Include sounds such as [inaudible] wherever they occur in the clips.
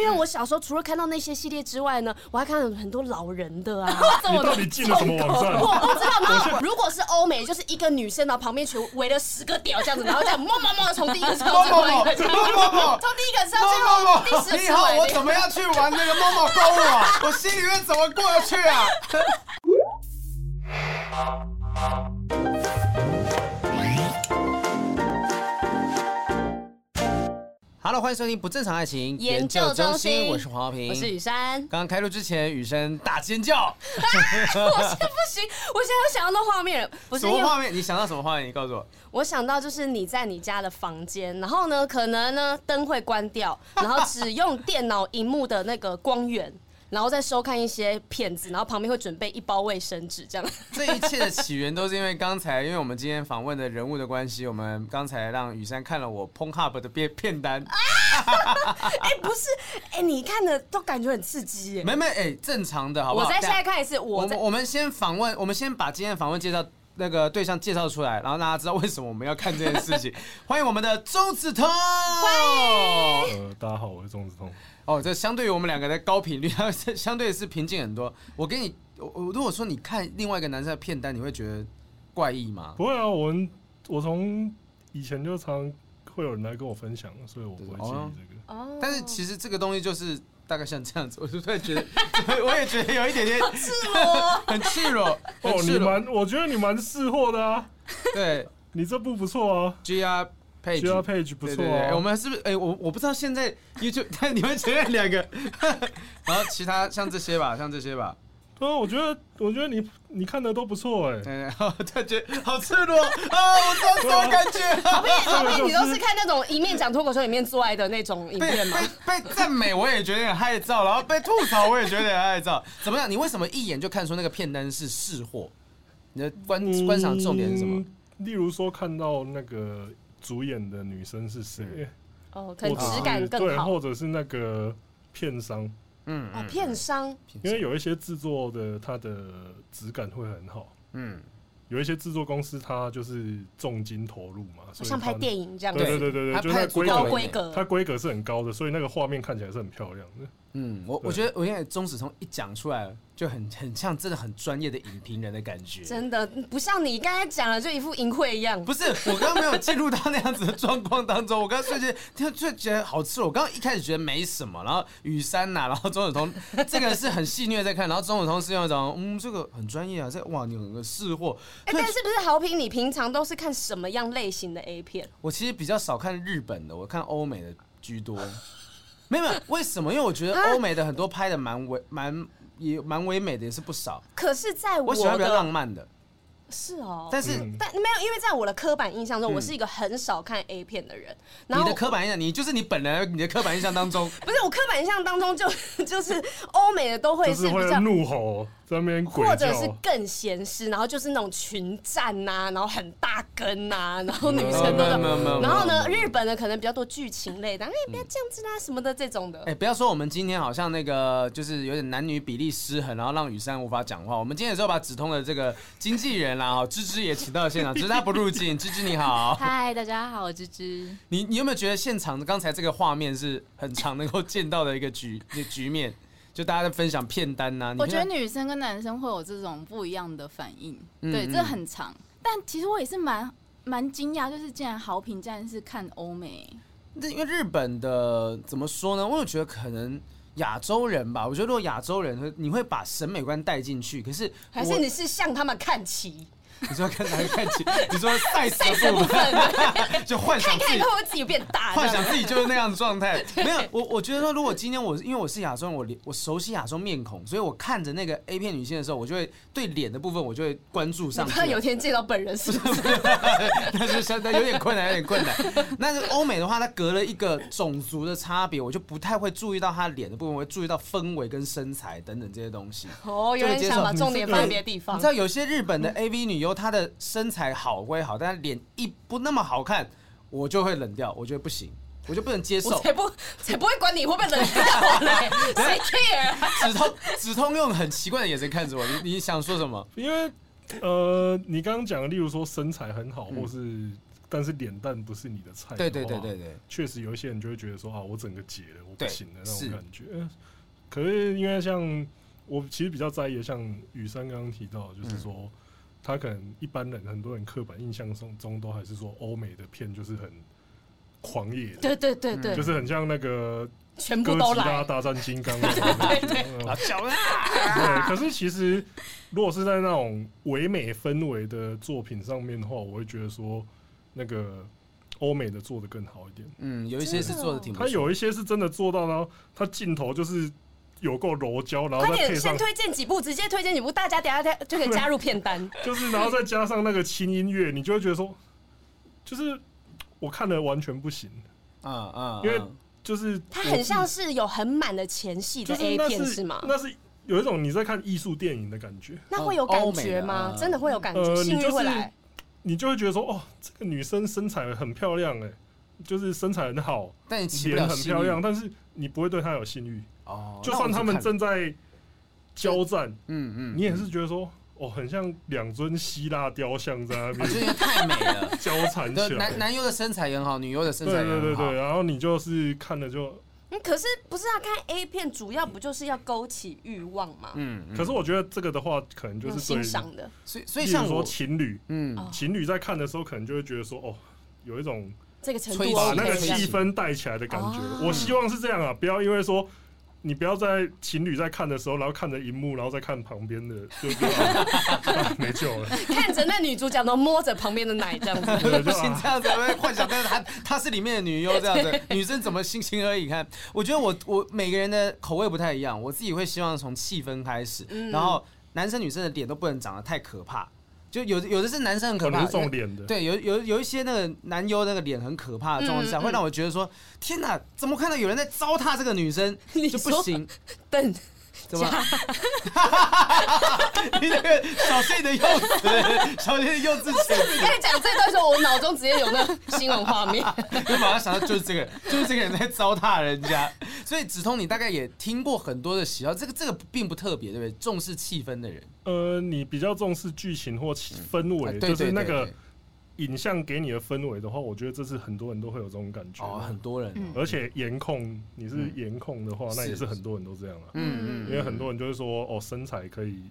因为我小时候除了看到那些系列之外呢，我还看到很多老人的啊。[laughs] 你到底进了什么网站？我不知道。然后如果是欧美，就是一个女生，然后旁边全围了十个屌这样子，然后这样摸摸摸从第一个车走过来，从第一个车最后第十。你好，我怎么样去玩那个摸摸购物啊？我心里面怎么过得去啊？Hello，欢迎收听不正常爱情研究中心，我是黄浩平，我是雨珊。刚刚开录之前，雨珊大尖叫，[laughs] 我现在不行，我现在有想到那画面，不是什么画面？你想到什么画面？你告诉我。我想到就是你在你家的房间，然后呢，可能呢灯会关掉，然后只用电脑荧幕的那个光源。然后再收看一些片子，然后旁边会准备一包卫生纸，这样。[laughs] 这一切的起源都是因为刚才，因为我们今天访问的人物的关系，我们刚才让雨珊看了我 Pornhub 的片片单。[laughs] 哎，不是，哎，你看的都感觉很刺激耶。没没，哎，正常的，好不好？我再现在看一次，我我们先访问，我们先把今天的访问介绍那个对象介绍出来，然后大家知道为什么我们要看这件事情。[laughs] 欢迎我们的钟子通。欢迎。呃，大家好，我是钟子通。哦，这相对于我们两个的高频率，[laughs] 它相对是平静很多。我跟你，我我如果说你看另外一个男生的片单，你会觉得怪异吗？不会啊，我我从以前就常会有人来跟我分享，所以我不会介意这个。哦。但是其实这个东西就是大概像这样子，我就突然觉得，[laughs] 我也觉得有一点点 [laughs] 赤裸，很赤裸。哦，你蛮，我觉得你蛮识货的啊。对，你这部不错啊。G R。Page Page 不错啊，我们是不是？哎，我我不知道现在 YouTube，但 [laughs] 你们前面两个，[laughs] 然后其他像这些吧，像这些吧。对啊，我觉得我觉得你你看的都不错哎。对，好，他觉得好赤裸啊，我知道什么感觉。好屁好屁，你都是看那种一面讲脱口秀一面做爱的那种影片吗？被被赞美我也觉得有点害臊，然后被吐槽我也觉得有点害臊。怎么样？你为什么一眼就看出那个片单是试货？你的观观赏重点是什么？例如说看到那个。主演的女生是谁？哦，可能质感更好，对，或者是那个片商，嗯，哦，片商，因为有一些制作的，它的质感会很好，嗯，有一些制作公司，它就是重金投入嘛，像拍电影这样，对对对对对，就它高规格，它规格是很高的，所以那个画面看起来是很漂亮的。嗯，我我觉得我现在钟子通一讲出来就很 [laughs] 很像真的很专业的影评人的感觉，真的不像你刚才讲了就一副淫秽一样。不是，我刚刚没有进入到那样子的状况当中，我刚刚瞬间听就觉得好吃。我刚刚一开始觉得没什么，然后雨山呐，然后钟子通这个是很戏谑在看，然后钟子通是用一种嗯，这个很专业啊，这哇你有个识货。哎、欸，但是不是好评？你平常都是看什么样类型的 A 片？我其实比较少看日本的，我看欧美的居多。没有，没有，为什么？因为我觉得欧美的很多拍的蛮唯蛮也蛮唯美的，也是不少。可是，在我，我喜欢比较浪漫的。是哦，但是但没有，因为在我的刻板印象中，我是一个很少看 A 片的人。你的刻板印象，你就是你本来你的刻板印象当中，不是我刻板印象当中就 [laughs] 就是欧美的都会是比较怒吼在那边，或者是更闲适，然后就是那种群战呐，然后很大根呐，然后女生都的，然后呢，日本的可能比较多剧情类的，哎，不要这样子啦什么的这种的。哎，不要说我们今天好像那个就是有点男女比例失衡，然后让雨山无法讲话。我们今天也是要把子通的这个经纪人。然后芝芝也请到了现场，[laughs] 只是他不入境。芝芝你好，嗨，大家好，我芝芝。你你有没有觉得现场的刚才这个画面是很常能够见到的一个局一个局面？就大家在分享片单呐、啊。我觉得女生跟男生会有这种不一样的反应，嗯、对，这很长。但其实我也是蛮蛮惊讶，就是竟然好评竟然是看欧美。那因为日本的怎么说呢？我有觉得可能。亚洲人吧，我觉得如果亚洲人，你会把审美观带进去。可是还是你是向他们看齐？你说看哪里看起？[laughs] 你说赛事的部分，[laughs] 就幻想自己会自己变大，幻想自己就是那样的状态。[laughs] 没有，我我觉得说，如果今天我因为我是亚洲人，我我熟悉亚洲面孔，所以我看着那个 A 片女性的时候，我就会对脸的部分，我就会关注上去。他有天见到本人是不是？那就相当有点困难，有点困难。那是欧美的话，它隔了一个种族的差别，我就不太会注意到她脸的部分，我会注意到氛围跟身材等等这些东西。哦，有点想把重点放在别的地方。你知道有些日本的 AV 女优，她的身材好归好，但是脸一不那么好看，我就会冷掉，我觉得不行，我就不能接受。我才不才不会管你会不会冷掉嘞，[laughs] 谁 care？子通子通用很奇怪的眼神看着我，你你想说什么？因为呃，你刚刚讲的，例如说身材很好，或是但是脸蛋不是你的菜的，对对对对对，确实有一些人就会觉得说啊，我整个解了，我不行的那种感觉。是可是因为像我其实比较在意的，像雨珊刚刚提到，就是说、嗯、他可能一般人很多人刻板印象中中都还是说欧美的片就是很狂野的，对对对对，就是很像那个全部都来哥吉拉大战金刚 [laughs] 那种对对对，对，可是其实如果是在那种唯美氛围的作品上面的话，我会觉得说那个。欧美的做的更好一点，嗯，有一些是做的挺他有一些是真的做到，然后他镜头就是有够柔焦，然后再配上先推荐几部，直接推荐几部，大家等下就可以加入片单，[laughs] 就是然后再加上那个轻音乐，你就会觉得说，就是我看的完全不行，啊啊，因为就是它很像是有很满的前戏的 A 片是吗？那是有一种你在看艺术电影的感觉，那会有感觉吗？真的会有感觉，性欲会来。你就会觉得说，哦，这个女生身材很漂亮，哎，就是身材很好，但你脸很漂亮，但是你不会对她有性欲。哦，就算他们正在交战，嗯嗯，你也是觉得说，哦，很像两尊希腊雕像在那边，就是太美了，[laughs] 交缠起来。男男优的身材也很好，女优的身材也很好，对对对对，然后你就是看了就。嗯，可是不是啊？看 A 片主要不就是要勾起欲望吗？嗯，可是我觉得这个的话，可能就是欣赏的。所以，所以像说情侣，嗯，情侣在看的时候，可能就会觉得说，哦，有一种这个程度把那个气氛带起来的感觉。我希望是这样啊，不要因为说。你不要在情侣在看的时候，然后看着荧幕，然后再看旁边的，就 [laughs] 没救了。看着那女主角都摸着旁边的奶，这样子，不行，这样子会幻想，但是她她是里面的女优，这样子，[laughs] 女生怎么心情而已？看，我觉得我我每个人的口味不太一样，我自己会希望从气氛开始，然后男生女生的脸都不能长得太可怕。就有的有的是男生很可怕，对，有有有一些那个男优那个脸很可怕的状况下，会让我觉得说，天哪，怎么看到有人在糟蹋这个女生 [laughs] 就不行？等。怎么？[laughs] 你那个小心的幼稚，小心的幼稚。不是你讲这段时候，我脑中直接有那新闻画面。我马上想到就是这个，就是这个人在糟蹋人家。所以子通，你大概也听过很多的喜好，这个这个并不特别，对不对？重视气氛的人，呃，你比较重视剧情或氛围，就是那个。影像给你的氛围的话，我觉得这是很多人都会有这种感觉。哦，很多人，而且颜控，你是颜控的话，那也是很多人都这样啊。嗯嗯，因为很多人就是说，哦，身材可以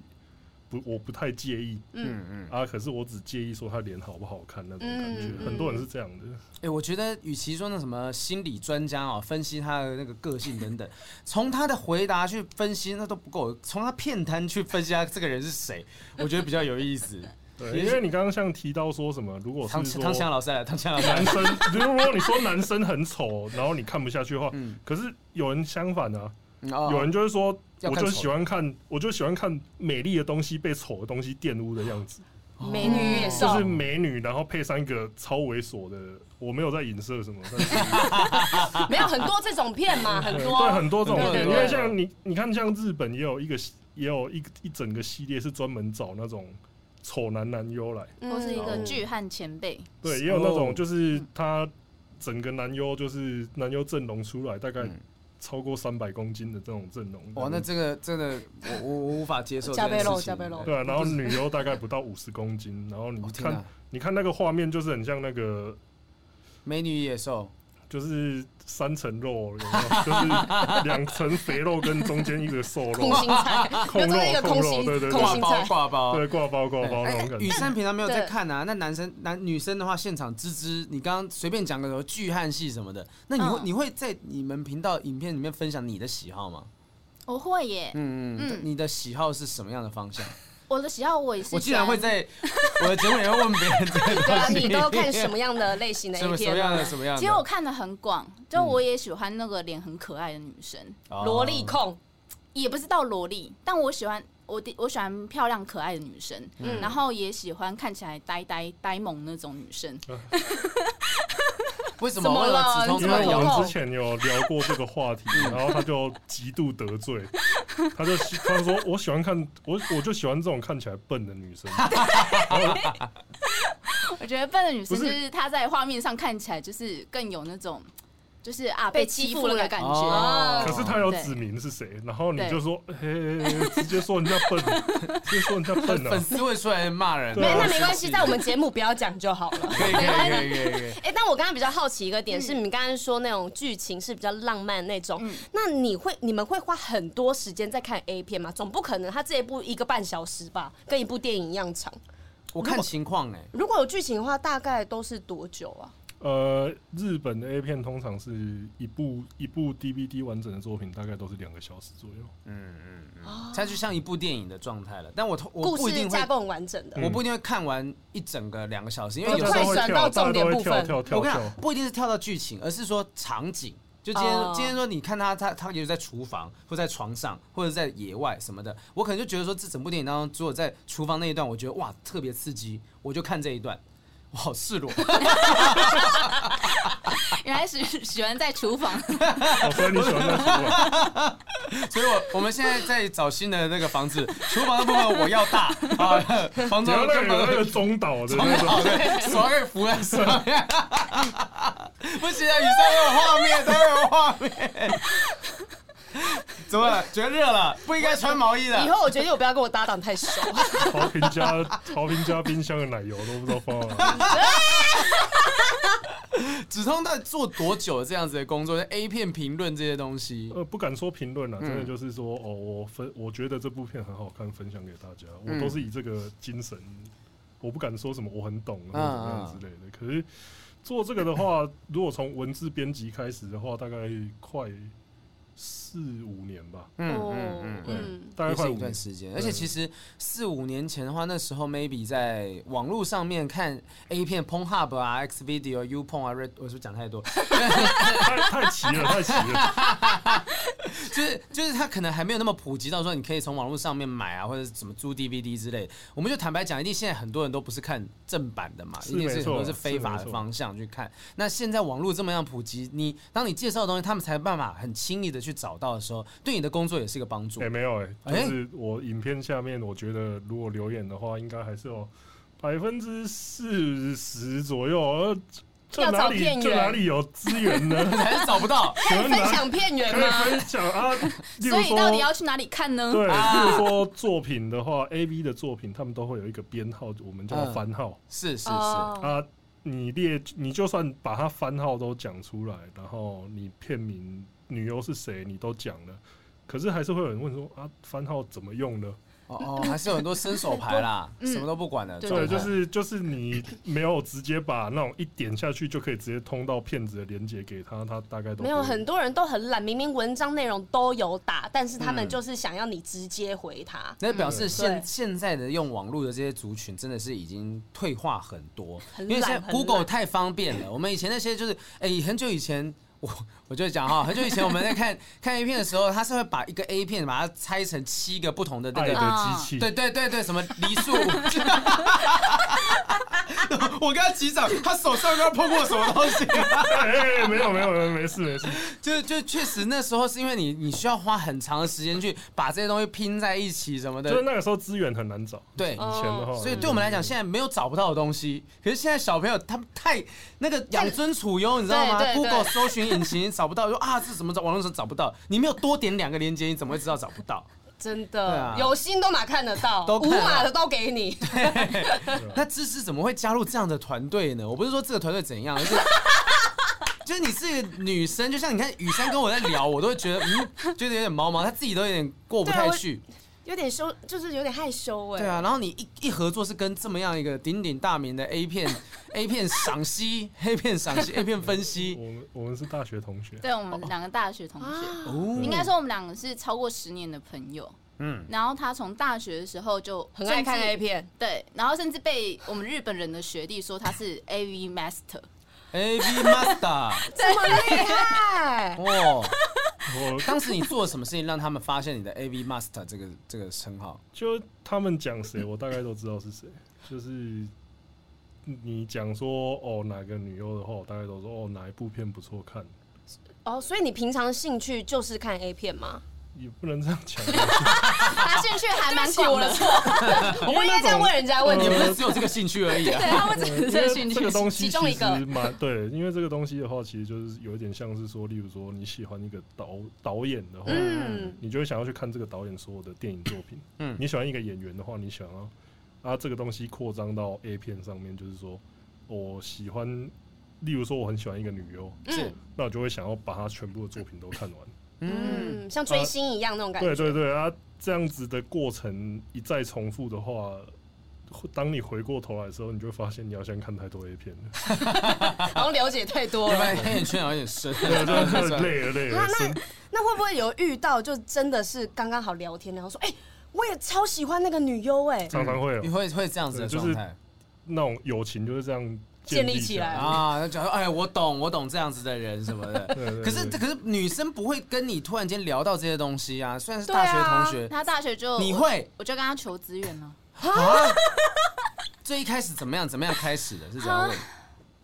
不，我不太介意。嗯嗯啊，可是我只介意说他脸好不好看那种感觉。很多人是这样的。哎，我觉得与其说那什么心理专家啊，分析他的那个个性等等，从他的回答去分析那都不够，从他片单去分析他这个人是谁，我觉得比较有意思。对，因为你刚刚像提到说什么，如果是说汤香老师，汤香老师，男生，如果你说男生很丑，[laughs] 然后你看不下去的话，可是有人相反啊，有人就是说，我就喜欢看，我就喜欢看美丽的东西被丑的东西玷污的样子，美女也是，就是美女，然后配上一个超猥琐的，我没有在影射什么，[laughs] 没有很多这种片嘛，[laughs] 很多，对，很多这种片，因为像你，你看像日本也有一个，也有一一整个系列是专门找那种。丑男男优来，或是一个巨汉前辈。对，也有那种就是他整个男优就是男优阵容出来，大概超过三百公斤的这种阵容。哇，那这个真的我我无法接受。加倍肉，加倍肉。对啊，然后 [laughs] 女优大概不到五十公斤，然后你看，你看那个画面就是很像那个美女野兽。就是三层肉，有没有？[laughs] 就是两层肥肉跟中间一个瘦肉，空心菜，[laughs] 空肉，空肉，对对对，挂包挂包，对挂包挂包那种感觉。宇珊平常没有在看啊，那男生男女生的话，现场吱吱，你刚刚随便讲个什么巨汉戏什么的，那你会你会在你们频道影片里面分享你的喜好吗？我会耶，嗯。嗯，你的喜好是什么样的方向？我的喜好我也是。我竟然会在我的节目也会问别人这个 [laughs] 东西。你都看什么样的类型的 A 片？什么样的什么样的？其实我看的很广，就我也喜欢那个脸很可爱的女生，萝莉控，也不是到萝莉，但我喜欢我我喜欢漂亮可爱的女生，然后也喜欢看起来呆呆呆萌那种女生。[laughs] 为什么了？因为我们之前有聊过这个话题，[laughs] 然后他就极度得罪，他就他说我喜欢看我我就喜欢这种看起来笨的女生。[laughs] 我觉得笨的女生就是她在画面上看起来就是更有那种。就是啊被被欺负了的感觉。哦可是他有指明是谁，然后你就说，嘿，直接说人家笨，直接说人家笨粉啊！丝会出来骂人。没，那没关系，在我们节目不要讲就好了。可以可以可以可以可以。[laughs] 哎、但我刚刚比较好奇一个点是，你们刚刚说那种剧情是比较浪漫那种，那你会你们会花很多时间在看 A 片吗？总不可能他这一部一个半小时吧，跟一部电影一样长。我看情况哎，如果有剧情的话，大概都是多久啊？呃，日本的 A 片通常是一部一部 DVD 完整的作品，大概都是两个小时左右。嗯嗯它就像一部电影的状态了。但我我故不一定会事架，构很完整的。我不一定会看完一整个两个小时，因为就有时候快转到重点部分我跟你讲，不一定是跳到剧情，而是说场景。就今天，哦今天说你看他，他他也许在厨房，或在床上，或者在野外什么的，我可能就觉得说，这整部电影当中，只有在厨房那一段，我觉得哇特别刺激，我就看这一段，我好赤裸。[laughs] 原来是喜欢在厨房，哦，所以你喜欢在厨房？[laughs] 所以我我们现在在找新的那个房子，厨房的部分我要大啊，房你中的要那个有那个中岛的那好种，对，手可以扶在上面。[laughs] 不行啊，雨山有画面，都有画面。怎么了？觉得热了，不应该穿毛衣的以的。后我决定我不要跟我搭档太熟。豪平家豪平加冰箱的奶油都不知道放到哪里。[laughs] 子通到底做多久这样子的工作？A 片评论这些东西，呃，不敢说评论了，嗯真的就是说，哦，我分，我觉得这部片很好看，分享给大家，我嗯都是以这个精神，我不敢说什么我很懂或者怎么样之类的。可是做这个的话，如果从文字编辑开始的话，大概快四五年吧，嗯哦嗯嗯对。嗯，大概快五段。时间，而且其实四五年前的话，那时候 maybe 在网络上面看 A 片，Pornhub 啊、X Video、YouPorn 啊、Red，我是不是讲太多？太太齐了，太齐了。就是就是它可能还没有那么普及到说你可以从网络上面买啊，或者是怎么租 DVD 之类。我们就坦白讲，一定现在很多人都不是看正版的嘛，一定是很多是非法的方向去看。那现在网络这么样普及，你当你介绍的东西，他们才有办法很轻易的去找到的时候，对你的工作也是一个帮助哎、。没有哎、哎就是我影片下面，我觉得如果留言的话，应该还是有百分之四十左右。要哪里找片源这哪里有资源呢？[laughs] 还是找不到，[laughs] 分享片源可以吗？分享啊？[laughs] 所以到底，要去哪里看呢？对，啊例如说作品的话，A V 的作品，他们都会有一个编号，我们叫嗯番号、是是是，哦啊。你列，你就算把它番号都讲出来，然后你片名、女优是谁，你都讲了，可是还是会有人问说啊，番号怎么用呢？哦哦，还是有很多伸手牌啦，[laughs] 嗯什么都不管的。对就是就是你没有直接把那种一点下去就可以直接通到骗子的连接给他，他大概都没有，很多人都很懒，明明文章内容都有打，但是他们嗯就是想要你直接回他。那表示现对现在的用网络的这些族群真的是已经退化很多，因为现在 Google 太方便了。我们以前那些就是，哎、很久以前。我我就讲哈，很久以前我们在看看 A 片的时候，他是会把一个 A 片把它拆成七个不同的那爱个，的机器，对对对对，什么梨树。[laughs] 我跟他击掌，他手上刚碰过什么东西？没有没有没有没事没事，就就确实那时候是因为你你需要花很长的时间去把这些东西拼在一起什么的就是，那个时候资源很难找，对以前的话，所以对我们来讲，现在没有找不到的东西。可是现在小朋友他们太那个养尊处优，你知道吗？Google 搜寻引擎找不到，说啊这怎么找？网络上找不到，你没有多点两个链接，你怎么会知道找不到？真的，有心都哪看得到，都看得到无码的都给你。[laughs] 那芝芝怎么会加入这样的团队呢？我不是说这个团队怎样，而是 [laughs] 就是你是一个女生，就像你看雨珊跟我在聊，我都会觉得嗯，觉得有点毛毛，她自己都有点过不太去。有点羞，就是有点害羞哎。对啊，然后你一一合作是跟这么样一个鼎鼎大名的 A 片 [laughs] A 片赏析 A 片赏析 A 片分析 [laughs] 我们我们是大学同学，对，我们两个大学同学，哦应该说我们两个是超过十年的朋友。嗯然后他从大学的时候就很爱看 A 片，对，然后甚至被我们日本人的学弟说他是 AV Master。A V Master [laughs] 这么厉害。哦，我当时你做了什么事情让他们发现你的 A V Master 这个这个称号？就他们讲谁，我大概都知道是谁，就是你讲说哦哪个女优的话，我大概都说哦哪一部片不错看。哦，所以你平常兴趣就是看 A 片吗？也不能这样讲。他兴趣还蛮广的，我不 [laughs] 应该这样问人家问题，你不是只有这个兴趣而已啊。对他们只是这个兴这个东西其其中一个实蛮对，因为这个东西的话，其实就是有一点像是说，例如说你喜欢一个导导演的话，嗯，你就会想要去看这个导演所有的电影作品。嗯你喜欢一个演员的话，你想要啊，这个东西扩张到 A 片上面，就是说我喜欢，例如说我很喜欢一个女优，嗯那我就会想要把她全部的作品都看完。嗯，像追星一样那种感觉。对对对啊，这样子的过程一再重复的话，当你回过头来的时候，你就会发现你好像看太多 A 片了，[laughs] 然后了解太多了。黑眼圈有点深。对对对，[laughs] 累了累了啊，那那会不会有遇到就真的是刚刚好聊天，然后说，哎、我也超喜欢那个女优，哎，常常会有你会会这样子的状态那种友情就是这样立建立起来来。啊？那假如哎，我懂，我懂这样子的人什么的。[laughs] 对对对可是可是女生不会跟你突然间聊到这些东西啊，虽然是大学啊同学，他大学就你会我就跟他求资源了。啊？[laughs] 最一开始怎么样？怎么样开始的？是这样问？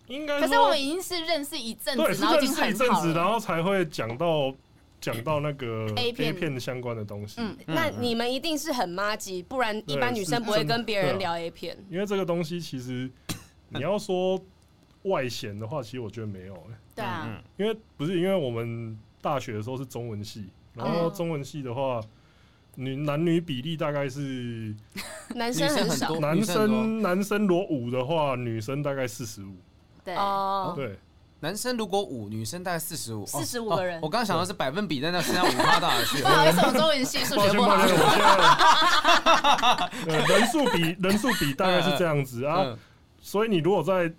应该可是我们已经是认识一阵，子，然后已经认识一阵子，很好了。然后才会讲到讲到那个 A 片 A 片相关的东西。嗯，那你们一定是很妈鸡，不然一般女生不会跟别人聊 A 片。因为这个东西其实你要说外显的话，其实我觉得没有、欸，对啊，嗯因为不是因为我们大学的时候是中文系，然后中文系的话，女男女比例大概是 [laughs] 男生很少。男生男生很多。生男生裸五的话，女生大概四十五，对，哦，对，男生如果五，女生大概四十五，四十五个人哦我刚刚想到是百分比，但那剩下五趴到哪去不？好意思，我中文系数学不好抱歉抱歉，。我现在 [laughs] [laughs] 呃人数比人数比大概是这样子啊，嗯所以你如果在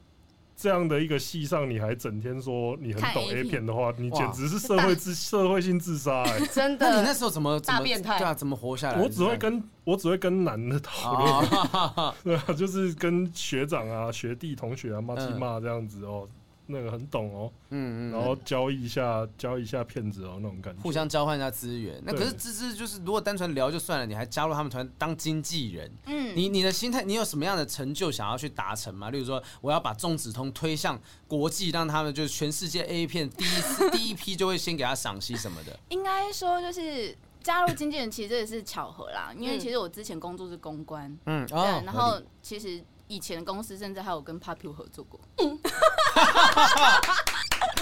这样的一个戏上，你还整天说你很懂 A 片。片的话，你简直是社会自 [laughs] 社会性自杀哎！[laughs] 真那你那。时候怎么大变态。对啊，怎么活下来？我只会跟我只会跟男的讨论，啊，[laughs] 对啊，就是跟学长啊、学弟、同学啊骂嗯。鸡骂这样子哦，那个很懂哦，嗯嗯然后交易一下交易一下骗子哦那种感觉，互相交换一下资源。那可是对芝芝就是，如果单纯聊就算了，你还加入他们团当经纪人，嗯，你你的心态，你有什么样的成就想要去达成吗？例如说，我要把中子通推向国际，让他们就是全世界 A 片第一次 [laughs] 第一批就会先给他赏析什么的。应该说就是加入经纪人，其实这也是巧合啦。因为嗯其实我之前工作是公关，嗯，对，哦然后其实以前的公司甚至还有跟 Papu 合作过。[laughs]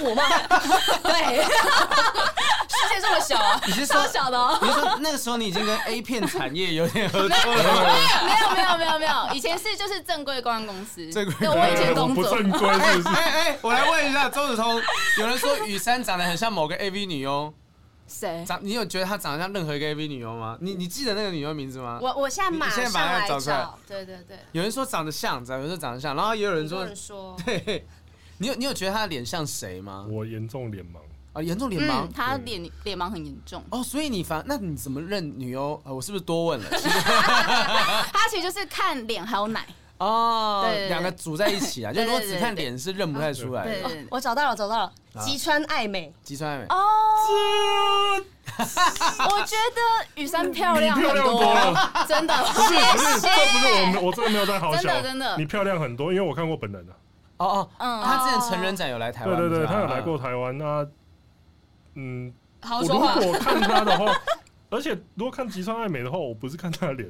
我吗？[laughs] 对，[laughs] 世界这么小啊，你是说小的哦。你是说那个时候你已经跟 A 片产业有点合作了吗？没有没有没有没有，以前是就是正规公关公司，正规对我以前我工作。不正规是不是？哎哎，我来问一下周子通，有人说雨珊长得很像某个 AV 女优，谁？长你有觉得她长得像任何一个 AV 女优吗？你你记得那个女优名字吗？我我现在马你现在把它上来找出来找，对对对。有人说长得像，有人说长得像，然后也有人说很多人，说，[laughs] 对，你有你有觉得她的脸像谁吗？我严重脸盲，啊，严重脸盲嗯，。他脸脸盲很严重。哦，所以你反那你怎么认女优？呃，我是不是多问了？[laughs] 他其实就是看脸还有奶。哦两个组在一起啊，[laughs] 就对对如果只看脸是认不太出来。我找到了，找到了，啊吉川爱美。吉川爱美，哦，[laughs] 我觉得雨珊漂亮漂亮多了真的，不是不是，谢这不是我。们，我真的没有在好真小，的真的你漂亮很多，因为我看过本人啊。哦哦，嗯，他之前成人展有来台湾，对对对，他有来过。台湾。那嗯，我如好好说话。果看他的话，而且如果看吉川爱美的话，我不是看她的脸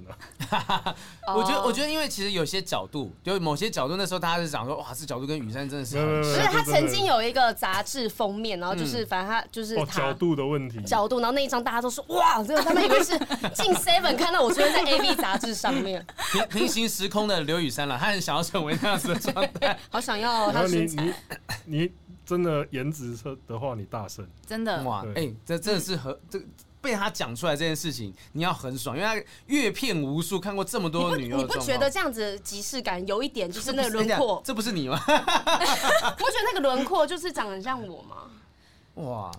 啊，[laughs] 我觉得，我觉得，因为其实有些角度，就某些角度，那时候大家是讲说，哇，这角度跟雨山真的是。不是他曾经有一个杂志封面，然后就是反正他就是哦，角度的问题。角度，然后那一张大家都说哇，这个他们以为是 [laughs] 进 Seven 看到我出现在 A B 杂志上面，平平行时空的刘雨山了，他很想要成为那样子的状态。[laughs] 好想要你他的身材你。你真的颜值的话，你大胜。真的。哇，哎、对这真的是和这被他讲出来这件事情，你要很爽，因为他阅片无数，看过这么多女你不觉得这样子即视感有一点就是那个轮这廓？这不是你吗？[laughs] [laughs] 我觉得那个轮廓就是长得很像我吗？哇，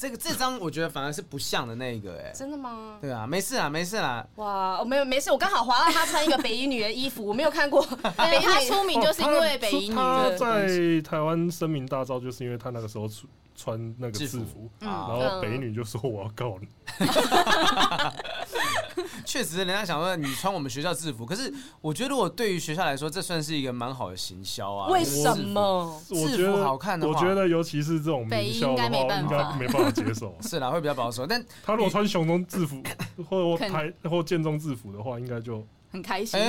这个这张我觉得反而是不像的那个、哎，真的吗？对啊，没事啊，没事啦。哇，我没有没事，我刚好划到他穿一个北衣女的衣服，我没有看过 [laughs] 北对，他。出名就是因为北衣女。在台湾声名大噪，就是因为他那个时候穿穿那个制制服然后北一女就说我要告你。[laughs] [laughs] 确实人家想说你穿我们学校制服，可是我觉得我对于学校来说，这算是一个蛮好的行销啊。为什么？制服好看的话，我觉得尤其是这种名校的话，应该没办法接受。[laughs] 是啦，会比较保守。但他如果穿雄中制服或台或建中制服的话，应该就很开心。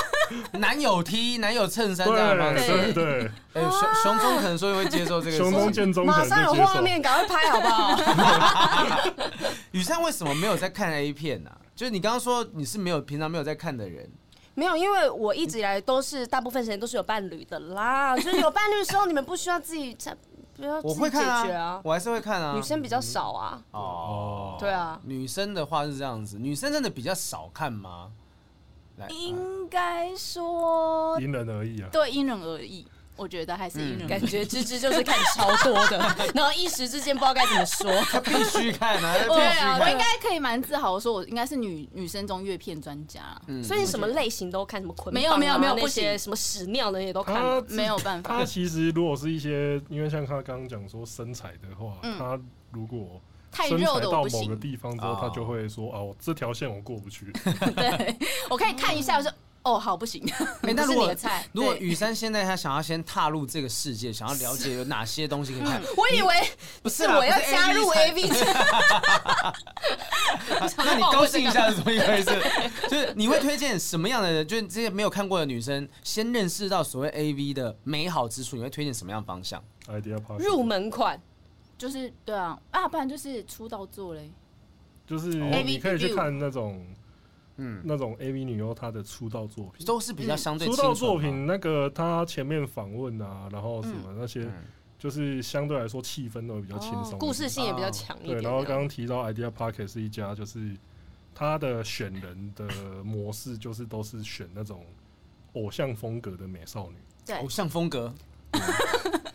[laughs] 男友 T，男友衬衫这样吗？对对。哎，熊熊中可能说会接受这个。熊中建中马上有画面，赶快拍好不好？[laughs] 雨珊为什么没有在看 A 片呢？就是你刚刚说你是没有平常没有在看的人。没有，因为我一直以来都是大部分时间都是有伴侣的啦。[laughs] 就是有伴侣的时候，你们不需要自己在不要自己解决啊。我还是会看啊。女生比较少啊。哦。对啊。女生的话是这样子，女生真的比较少看吗？应该说因人而异啊，对，因人而异。我觉得还是因人，感觉芝芝就是看超多的，[laughs] 然后一时之间不知道该怎么说。他必须看啊，[laughs] 对啊，我应该可以蛮自豪的说，我应该是女女生中阅片专家。嗯，所以什么类型都看，什么捆绑？没有没有没有，那些什么屎尿的也都看，没有办法。他其实如果是一些，因为像他刚刚讲说身材的话，他如果。太肉的我不行。到某个地方之后，他就会说：“啊，我，这条线我过不去。[laughs] ”对，我可以看一下，我说：“哦，好，不行。”哎，那如果如果雨珊现在他想要先踏入这个世界，想要了解有哪些东西可以看，我以为不是我要加入 AV。[laughs] 那你高兴一下是怎么一回事？就是你会推荐什么样的人？就是这些没有看过的女生，先认识到所谓 AV 的美好之处，你会推荐什么样的方向？入门款。就是对啊，啊，不然就是出道作嘞，就是你可以去看那种，嗯，那种 AV 女优她的出道作品，都是比较相对出道作品。那个她前面访问啊，然后什么那些，就是相对来说气氛都会比较轻松，故事性也比较强一点。对，然后刚刚提到 Idea parker 是一家，就是他的选人的模式就是都是选那种偶像风格的美少女，对，偶像风格。[laughs]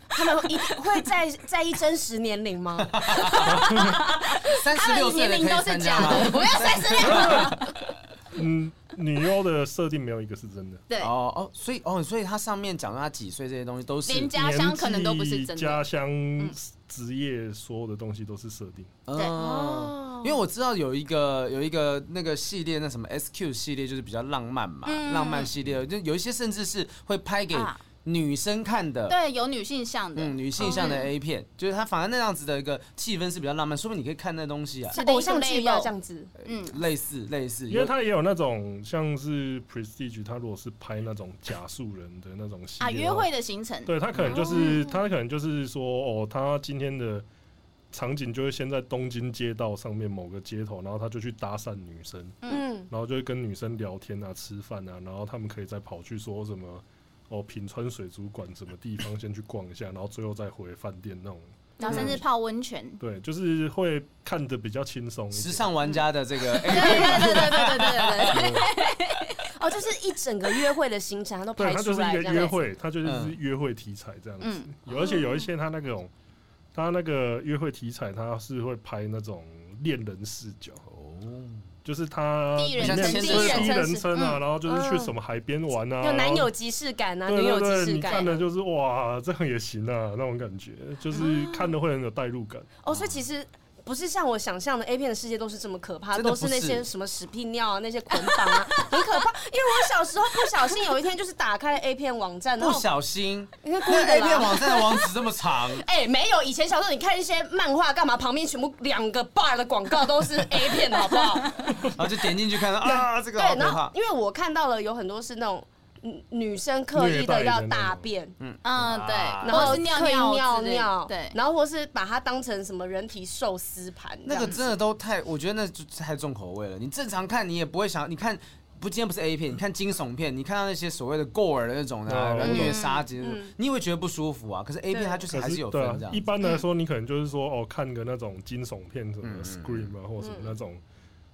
他们一会在在意真实年龄吗？[laughs] 三十六岁年龄都是假的，不要三十六。嗯，女优的设定没有一个是真的。对哦哦，所以哦，所以他上面讲到他几岁这些东西都是连家乡可能都不是真的，家乡职业所有的东西都是设定。对哦，因为我知道有一个有一个那个系列，那什么 SQ 系列就是比较浪漫嘛，浪漫系列就有一些甚至是会拍给。女生看的，对，有女性向的，嗯，女性向的 A 片，就是它反而那样子的一个气氛是比较浪漫，说不定你可以看那东西啊，偶像剧要这样子，嗯，类似类似，因为它也有那种像是 Prestige，它如果是拍那种假素人的那种戏啊，约会的行程，对他可能就是他可能就是说，哦，他今天的场景就会先在东京街道上面某个街头，然后他就去搭讪女生，嗯，然后就会跟女生聊天啊，吃饭啊，然后他们可以再跑去说什么。哦，品川水族馆什么地方先去逛一下，然后最后再回饭店那种，然后甚至泡温泉。对，就是会看的比较轻松。时尚玩家的这个，对对对对对对对对。[laughs] 哦，就是一整个约会的行程，他都拍出来。它就是一个约会，它就是约会题材这样子。有，而且有一些他那种，他那个约会题材，他是会拍那种恋人视角。哦。就是他第一人称，第一人称啊，然后就是去什么海边玩啊，有男友即视感啊，女友即视感，你看的就是哇，这样也行啊，那种感觉，就是看的会很有代入感。哦，所以其实。不是像我想象的 A 片的世界都是这么可怕，都是那些什么屎屁尿啊，那些捆绑啊，很可怕。因为我小时候不小心有一天就是打开 A 片网站，不小心，因为 A 片网站的网址这么长。哎，没有，以前小时候你看一些漫画干嘛，旁边全部两个 bar 的广告都是 A 片的，好不好？[laughs] 然后就点进去看到啊，这个对，然后因为我看到了有很多是那种。女生刻意的要大便，嗯。嗯对，然后是尿尿尿尿，对，然后或是把它当成什么人体寿司盘，那个真的都太，我觉得那就太重口味了。你正常看你也不会想，你看不，今天不是 A 片，你看惊悚片，你看到那些所谓的 gore 的那种的人虐杀，其实你也会觉得不舒服啊。可是 A 片它就是还是有分这样。一般来说，你可能就是说哦，看个那种惊悚片，什么 Scream 啊，或什么那种。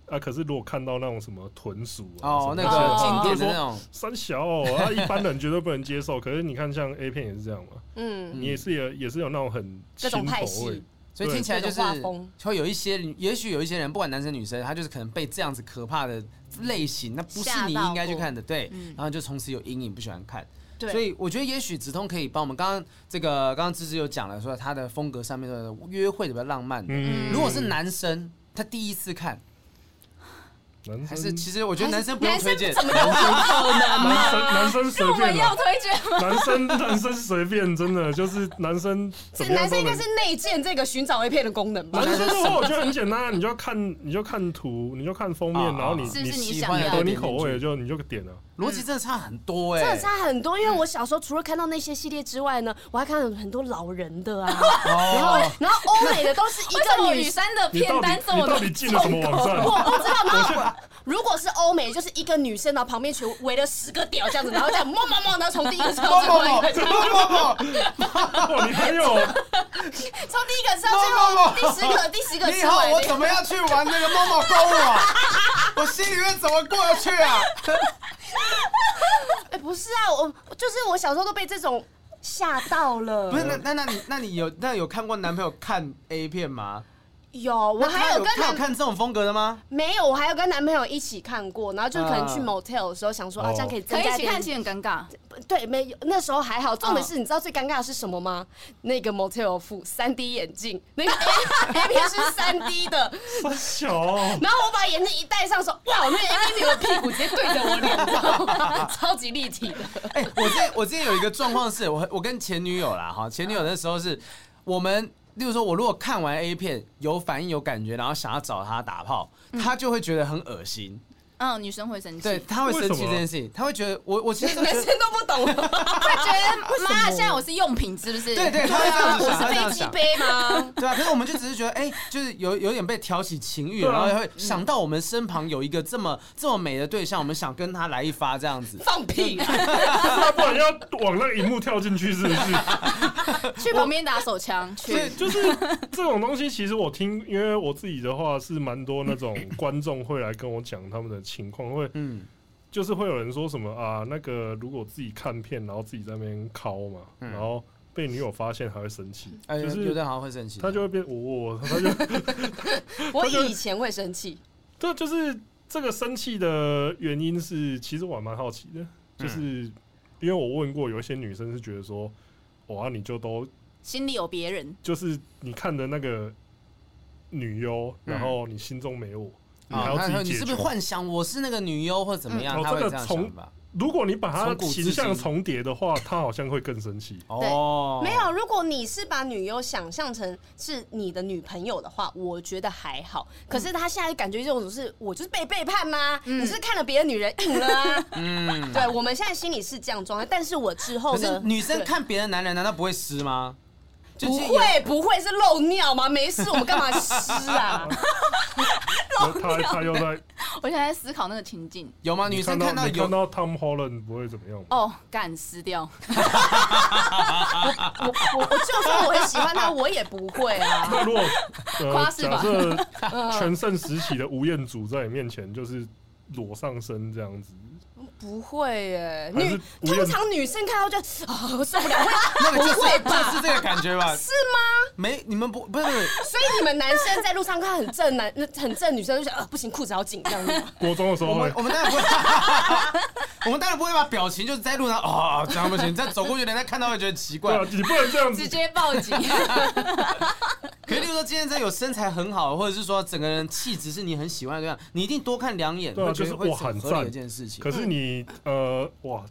啊！可是如果看到那种什么豚鼠哦，那个经典的那种三小哦，啊，一般人绝对不能接受。可是你看，像 A 片也是这样嘛，嗯，你也是有也是有那种很轻口味，所以听起来就是会有一些，也许有一些人，不管男生女生，他就是可能被这样子可怕的类型，那不是你应该去看的，对，然后就从此有阴影，不喜欢看。所以我觉得也许子通可以帮我们，刚刚这个刚刚芝芝有讲了，说他的风格上面的约会比较浪漫。嗯，如果是男生，他第一次看。男还是生其实我觉得男生不用男推荐，生怎么有可能男嘛？生男生随便要推荐吗？男生男生随便，真的就是男生怎么男生应该是内建这个寻找 A 片的功能吧？男生的话，我觉得很简单啊，你就看你就看图，你就看封面，啊然后你是不是你喜欢的合你口味就你就点了。逻辑真的差很多哎、真的差很多，因为我小时候除了看到那些系列之外呢，我还看到很多老人的啊，然后哦，然后欧美的都是一个 [laughs] 女生。的片单这么多你到底进了什么网站？我不知道，然后如果是欧美，就是一个女生，然后旁边全围了十个屌这样子，然后这样摸摸摸，然后从第一个车到最后一个，从哇，你很有第一个车到最后第十个第十个你好，我怎么样去玩那个某某购物啊？我心里面怎么过得去啊？不是啊，我就是我小时候都被这种吓到了。不是那那那你那你有那有看过男朋友看 A 片吗？有，我还有跟他有男看这种风格的吗？没有，我还有跟男朋友一起看过，然后就可能去嗯 motel 的时候想说啊，哦这样可以可增加点以一起看，其实很尴尬。对，没有那时候还好。重点是，你知道最尴尬的是什么吗？那个 motel 附三 D 眼镜，那个 [laughs] A A 片是三 D 的，小，然后我把眼镜一戴上说，哇，那个 A 片女的屁股直接对着我脸？超级立体的。哎、我之前我之前有一个状况是，我我跟前女友啦，哈，前女友那时候是我们，例如说，我如果看完 A 片有反应有感觉，然后想要找他打炮，他就会觉得很恶心，嗯，女生会生气，对，她会生气这件事情，她会觉得我我其实 [laughs] 都觉得男生都不懂，[laughs] 会觉得妈，现在我是用品是不是？对对，她会这样子我想，她会这样想。是飞机杯吗？[laughs] 对啊，可是我们就只是觉得，哎、就是有有点被挑起情欲，对啊然后会想到我们身旁有一个这么这么美的对象，我们想跟他来一发这样子。放屁不然要往那个荧幕跳进去，是不是？去旁边打手枪，对，去。就是这种东西，其实我听，因为我自己的话是蛮多那种观众会来跟我讲他们的情况，会嗯，就是会有人说什么啊，那个如果自己看片，然后自己在那边敲嘛，嗯。然后被女友发现还会生气，哎、就是有的好像会生气，他就会变我，[laughs] 他就我以前会生气，对，就是这个生气的原因是，其实我还蛮好奇的，就是因为我问过有一些女生是觉得说，哇，你就都心里有别人，就是你看的那个女优，然后你心中没我，你要自己解决你是不是。幻想我是那个女优或者怎么样？他会这样想吧？如果你把它从古至形象今重叠的话，他好像会更生气。哦，没有。如果你是把女优想象成是你的女朋友的话，我觉得还好。可是他现在感觉这种是我就是被背叛吗？你是看了别的女人硬了啊？嗯。对，我们现在心里是这样状态，但是我之后可是呢？女生看别的男人，难道不会湿吗？就不是会不会是漏尿吗？没事，我们干嘛湿啊？[laughs] 他他又在 [laughs] 我现在在思考那个情境。有吗？女生看到有看到 Tom Holland 不会怎么样？哦，干撕掉，我我我就算我很喜欢他，我也不会啊。那如果假设 [laughs] 全盛时期的吴彦祖在你面前就是裸上身这样子，不会耶，女通常女生看到就啊、我受不了，那个就是不会吧就是这个感觉吧？是吗？没，你们不不是所以你们男生在路上看很正男、[laughs] 很正女生，就想啊不行，裤子好紧这样子。国中的时候会我们我们当然不会，[laughs] 我们当然不会把表情就是在路上哦这样不行，再走过去人家看到会觉得奇怪你不能这样子。直接报警。[laughs] 可是例如说今天真的有身材很好，或者是说整个人气质是你很喜欢的对象，你一定多看两眼，对啊会觉得会就是哇很合理的赞一件事情。可是你呃哇，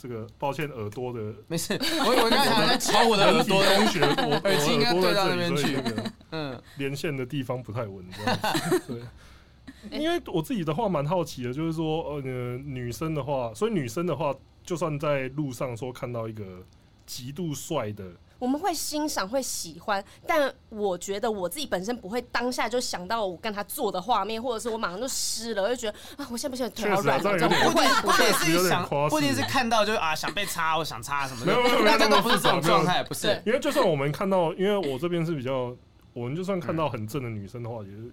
这个抱歉耳朵的没事，我我刚才在敲我的耳朵人体工学，我耳机应该对到那边去所以那个嗯，连线的地方不太稳，这样子。[laughs] 对，因为我自己的话蛮好奇的，就是说，呃，女生的话，所以女生的话，就算在路上说看到一个极度帅的，我们会欣赏、会喜欢，但我觉得我自己本身不会当下就想到我跟他做的画面，或者是我马上就湿了，我就觉得啊，我现在不行，腿好软这样不会不会是想，不一定是看到就是啊想被插，我想插什么的，没有没有没有大家都不是这种状态，不是。对。因为就算我们看到，因为我这边是比较，我们就算看到很正的女生的话，也是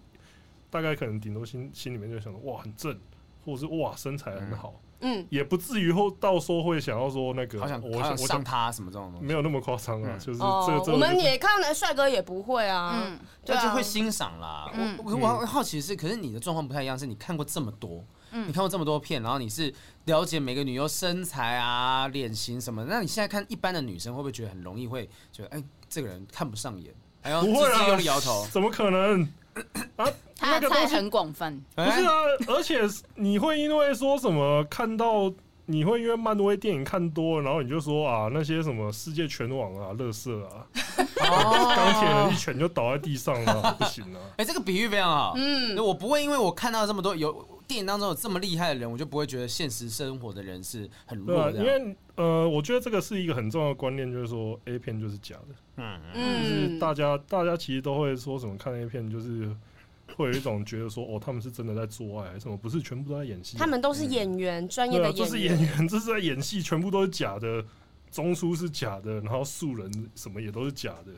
大概可能顶多心心里面就想说哇很正，或者是哇身材很好，嗯，也不至于后到时候会想要说那个，好想我想伤想我想他什么这种东西，没有那么夸张啊，嗯就是这哦个，这个我们也看到帅哥也不会啊，嗯，对啊那就会，欣赏啦。嗯我我我好奇是，可是你的状况不太一样，是你看过这么多，嗯你看过这么多片，然后你是了解每个女优身材啊、脸型什么，那你现在看一般的女生，会不会觉得很容易会觉得，哎，这个人看不上眼？哎呦，不会啊自己用力摇头。怎么可能？[coughs] 啊，那个东西很广泛，不是啊，而且你会因为说什么看到，你会因为漫威电影看多了，然后你就说啊，那些什么世界拳王啊、乐色啊，[laughs] 钢铁人一拳就倒在地上了，不行啊！[laughs] 哎，这个比喻非常好。嗯，我不会因为我看到这么多有电影当中有这么厉害的人，我就不会觉得现实生活的人是很弱，的。因为呃，我觉得这个是一个很重要的观念，就是说 A 片就是假的，嗯就是嗯，大家大家其实都会说什么看 A 片就是会有一种觉得说哦，他们是真的在做爱，什么不是全部都在演戏，他们都是演员，专业的演员这是演员，这是在演戏，全部都是假的，中枢是假的，然后素人什么也都是假的。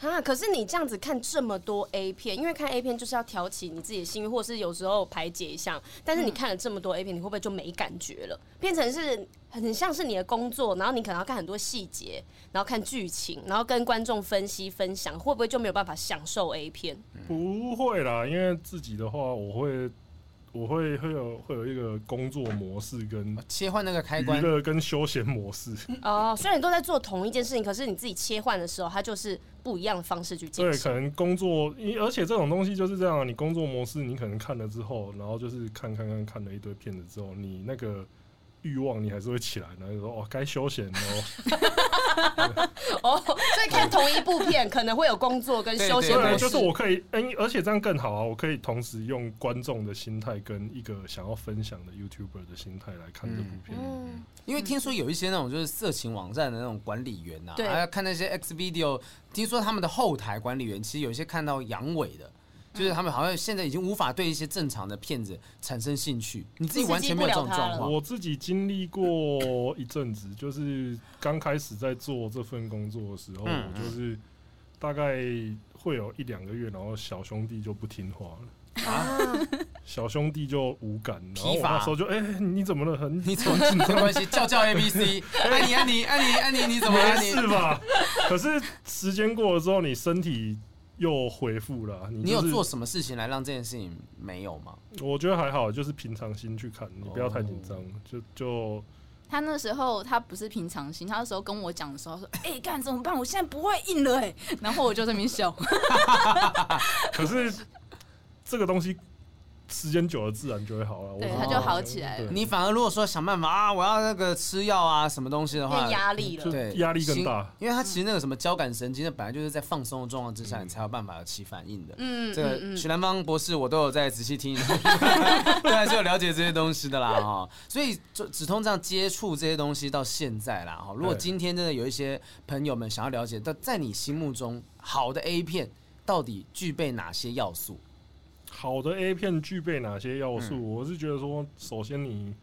啊，可是你这样子看这么多 A 片，因为看 A 片就是要挑起你自己的性欲，或者是有时候排解一下。但是你看了这么多 A 片，你会不会就没感觉了？变成是很像是你的工作，然后你可能要看很多细节，然后看剧情，然后跟观众分析分享，会不会就没有办法享受 A 片？不会啦，因为自己的话，我会我会会有会有一个工作模式跟切换那个开娱关，乐跟休闲模式。[laughs] 哦，虽然你都在做同一件事情，可是你自己切换的时候，它就是不一样的方式去进对，可。能工作，因而且这种东西就是这样，你工作模式，你可能看了之后，然后就是看看看看了一堆片子之后，你那个欲望你还是会起来，然后就说哦，该休闲喽。[laughs] 哦，所以看同一部片可能会有工作跟休闲对对，模式。就是我可以，嗯，而且这样更好啊，我可以同时用观众的心态跟一个想要分享的 YouTuber 的心态来看这部片。嗯，因为听说有一些那种就是色情网站的那种管理员呐、啊，对还要看那些 X Video，听说他们的后台管理员其实有一些看到阳痿的，就是他们好像现在已经无法对一些正常的骗子产生兴趣。你自己完全没有这种状况，我自己经历过一阵子，就是刚开始在做这份工作的时候，嗯我就是大概会有一两个月，然后小兄弟就不听话了。啊，小兄弟就无感，然后我那时候就哎、你怎么了？很你怎么没关系？[laughs] 叫叫 A B C，爱你爱你爱你爱你，你怎么了？安妮没事吧？可是时间过了之后，你身体又回复了。你、就是、你有做？什么事情来让这件事情没有吗？我觉得还好，就是平常心去看，你不要太紧张、哦，就就他那时候他不是平常心，他那时候跟我讲的时候说：“ [laughs] 哎、干怎么办？我现在不会硬了哎、然后我就在那边笑。[laughs] 可是这个东西时间久了自然就会好了。对它就好起来了你反而如果说想办法啊，我要那个吃药啊，什么东西的话变，压力了就。对，压力更大因为它其实那个什么交感神经，那本来就是在放松的状况之下，你才有办法起反应的。嗯，这个嗯嗯许南方博士，我都有在仔细听，[laughs] 对，还是有了解这些东西的啦哈。所以就只通这样接触这些东西到现在啦哈。如果今天真的有一些朋友们想要了解，到在你心目中好的 A 片到底具备哪些要素？好的 A 片具备哪些要素？嗯我是觉得说，首先你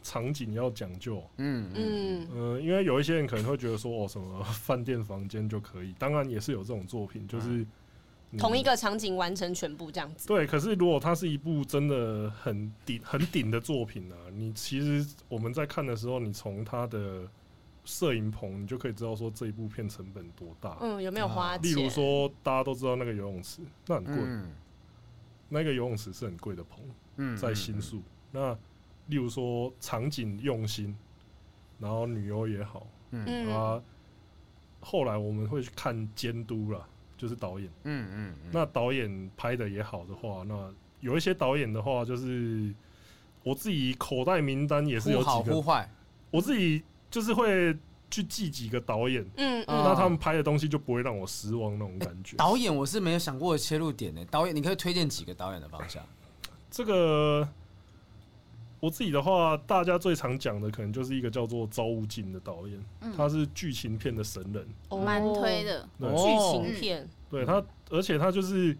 场景要讲究。嗯嗯嗯，呃，因为有一些人可能会觉得说，哦，什么饭店房间就可以，当然也是有这种作品，就是你同一个场景完成全部这样子。对。可是如果它是一部真的很顶很顶的作品啊，你其实我们在看的时候，你从它的摄影棚，你就可以知道说这一部片成本多大。嗯，有没有花钱？例如说，大家都知道那个游泳池，那很贵，嗯那个游泳池是很贵的棚。嗯在新宿。那例如说场景用心，然后女优也好，嗯啊，后来我们会去看监督啦，就是导演。嗯嗯嗯，那导演拍的也好的话，那有一些导演的话，就是我自己口袋名单也是有几个，忽坏，我自己就是会去记几个导演，嗯那他们拍的东西就不会让我失望那种感觉。导演我是没有想过的切入点呢。导演，你可以推荐几个导演的方向？这个我自己的话，大家最常讲的可能就是一个叫做朝雾镜的导演，他是剧情片的神人，哦蛮推的。剧情片。对他，而且他就是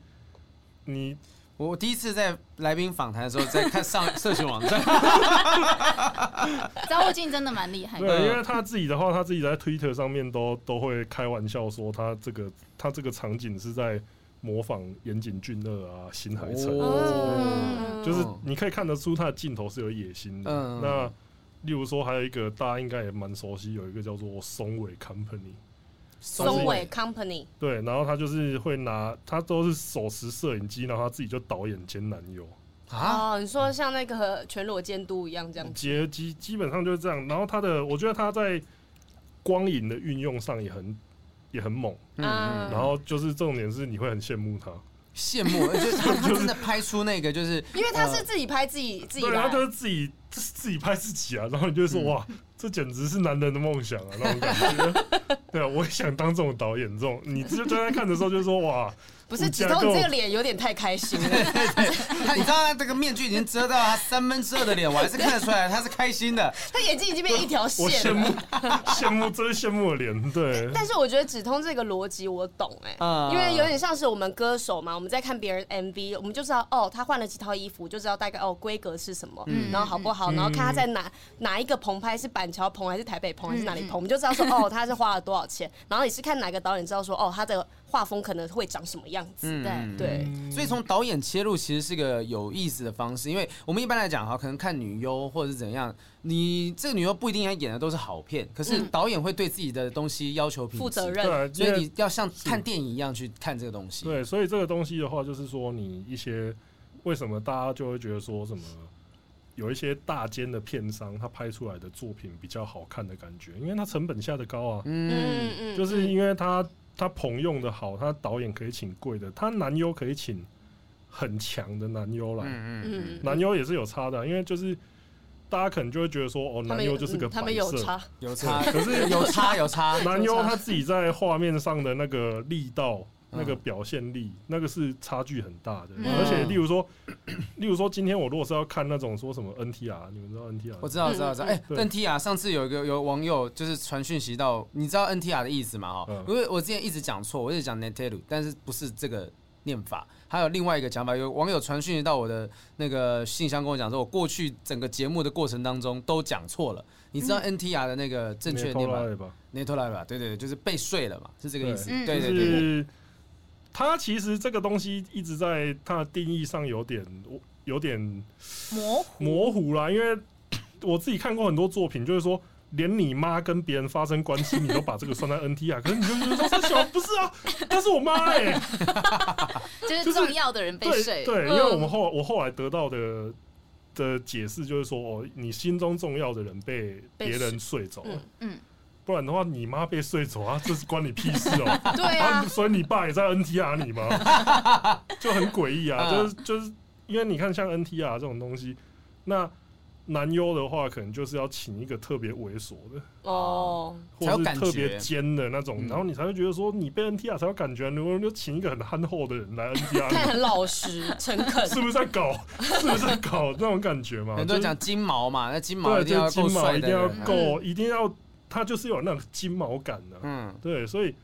你我第一次在来宾访谈的时候，在看上社群网站，张悟净真的蛮厉害的。对，因为他自己的话，他自己在 Twitter 上面都都会开玩笑说，他这个他这个场景是在模仿岩井俊二啊、新海诚，嗯就是你可以看得出他的镜头是有野心的。嗯那例如说，还有一个大家应该也蛮熟悉，有一个叫做松尾 Company。松尾 Company，对，然后他就是会拿，他都是手持摄影机，然后他自己就导演兼男友，啊，哦，你说像那个全裸监督一样这样子，结基基本上就是这样。然后他的，我觉得他在光影的运用上也很也很猛。嗯然后就是重点是你会很羡慕他，羡慕，就是他 [laughs] 他真的拍出那个，就是因为他是自己拍自己自己对，他来，就是自己自己拍自己啊，然后你就会说哇，这简直是男人的梦想啊，那种感觉。[laughs] 对啊，我也想当这种导演，这种你就就在看的时候就说哇。[laughs] 不是指头，你这个脸有点太开心了。他 [laughs] 你知道他这个面具已经遮到他三分之二的脸，我还是看得出来他是开心的。他眼睛已经变一条线了。我羡慕，羡慕，真是羡慕的脸。对。但是我觉得指通这个逻辑我懂哎、欸，因为有点像是我们歌手嘛，我们在看别人 MV，我们就知道哦，他换了几套衣服，就知道大概哦规格是什么，然后好不好，然后看他在哪哪一个棚拍，是板桥棚还是台北棚还是哪里棚，我们就知道说哦，他是花了多少钱。然后你是看哪个导演知道说哦，他的。画风可能会长什么样子？嗯、对对，所以从导演切入其实是个有意思的方式，因为我们一般来讲哈，可能看女优或者是怎样，你这个女优不一定要演的都是好片，可是导演会对自己的东西要求品质、负责任，所以你要像看电影一样去看这个东西。对，所以这个东西的话，就是说你一些为什么大家就会觉得说什么有一些大间的片商他拍出来的作品比较好看的感觉，因为他成本下的高啊，嗯。嗯，就是因为他。他棚用的好，他导演可以请贵的，他男优可以请很强的男优来，嗯嗯，男优也是有差的，因为就是大家可能就会觉得说，哦，男优就是个摆设，他们有差，有差，可是有差有差，[laughs] 男优他自己在画面上的那个力道。那个表现力，那个是差距很大的。而且，例如说，[clears throat] 例如说，今天我如果是要看那种说什么 NTR，你们知道 NTR？我知道，知道，知道。哎，NTR 上次有一个有网友就是传讯息到，你知道 NTR 的意思吗？哈，因为我之前一直讲错，我一直讲 Neteru，但是不是这个念法。还有另外一个讲法，有网友传讯息到我的那个信箱，跟我讲说，我过去整个节目的过程当中都讲错了。你知道 NTR 的那个正确念法？Neteru 吧？对对对，就是被睡了嘛，是这个意思。对对对。它其实这个东西一直在它的定义上有点有点模糊。模糊啦，因为 [coughs] 我自己看过很多作品，就是说连你妈跟别人发生关系，你都把这个算在 NT 啊，可是你就觉得说这小不是啊，[laughs] 那是我妈哎、欸，就是重要的人被睡，对，对，因为我们后我后来得到的的解释就是说，哦，你心中重要的人被别人睡走了，嗯。嗯不然的话，你妈被睡走啊，这是关你屁事哦、[laughs] 喔。对啊，所以你爸也在 NTR 你吗？[laughs] 就很诡异啊，就是就是因为你看像 NTR 这种东西，那男优的话，可能就是要请一个特别猥琐的哦，或者是特别尖的那种，然后你才会觉得说你被 NTR 才有感觉。如果就请一个很憨厚的人来 NTR，看 [laughs] 很老实诚恳，是不是在搞？是不是在搞那种感觉嘛？很多人讲金毛嘛，那金毛一定要金毛一定要够，一定要。他就是有那种金毛感的，嗯，对，所以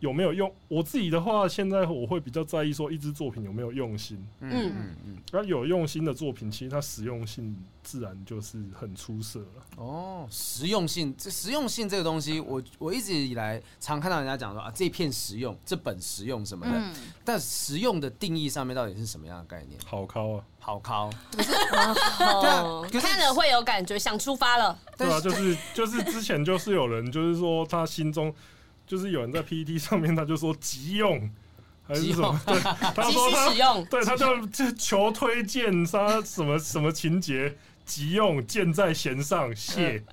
有没有用？我自己的话，现在我会比较在意说一支作品有没有用心，嗯嗯嗯，那有用心的作品，其实它实用性自然就是很出色了。哦，实用性，这实用性这个东西，我我一直以来常看到人家讲说啊，这片实用，这本实用什么的，嗯、但实用的定义上面到底是什么样的概念？好考啊，好考，[laughs] 可是，哦、看了会有感觉，想出发了。对啊，就是就是之前就是有人就是说他心中就是有人在 PPT 上面他就说急用还是什么，对，他说他对他就就求推荐他什么什么情节。急用，箭在弦上，谢。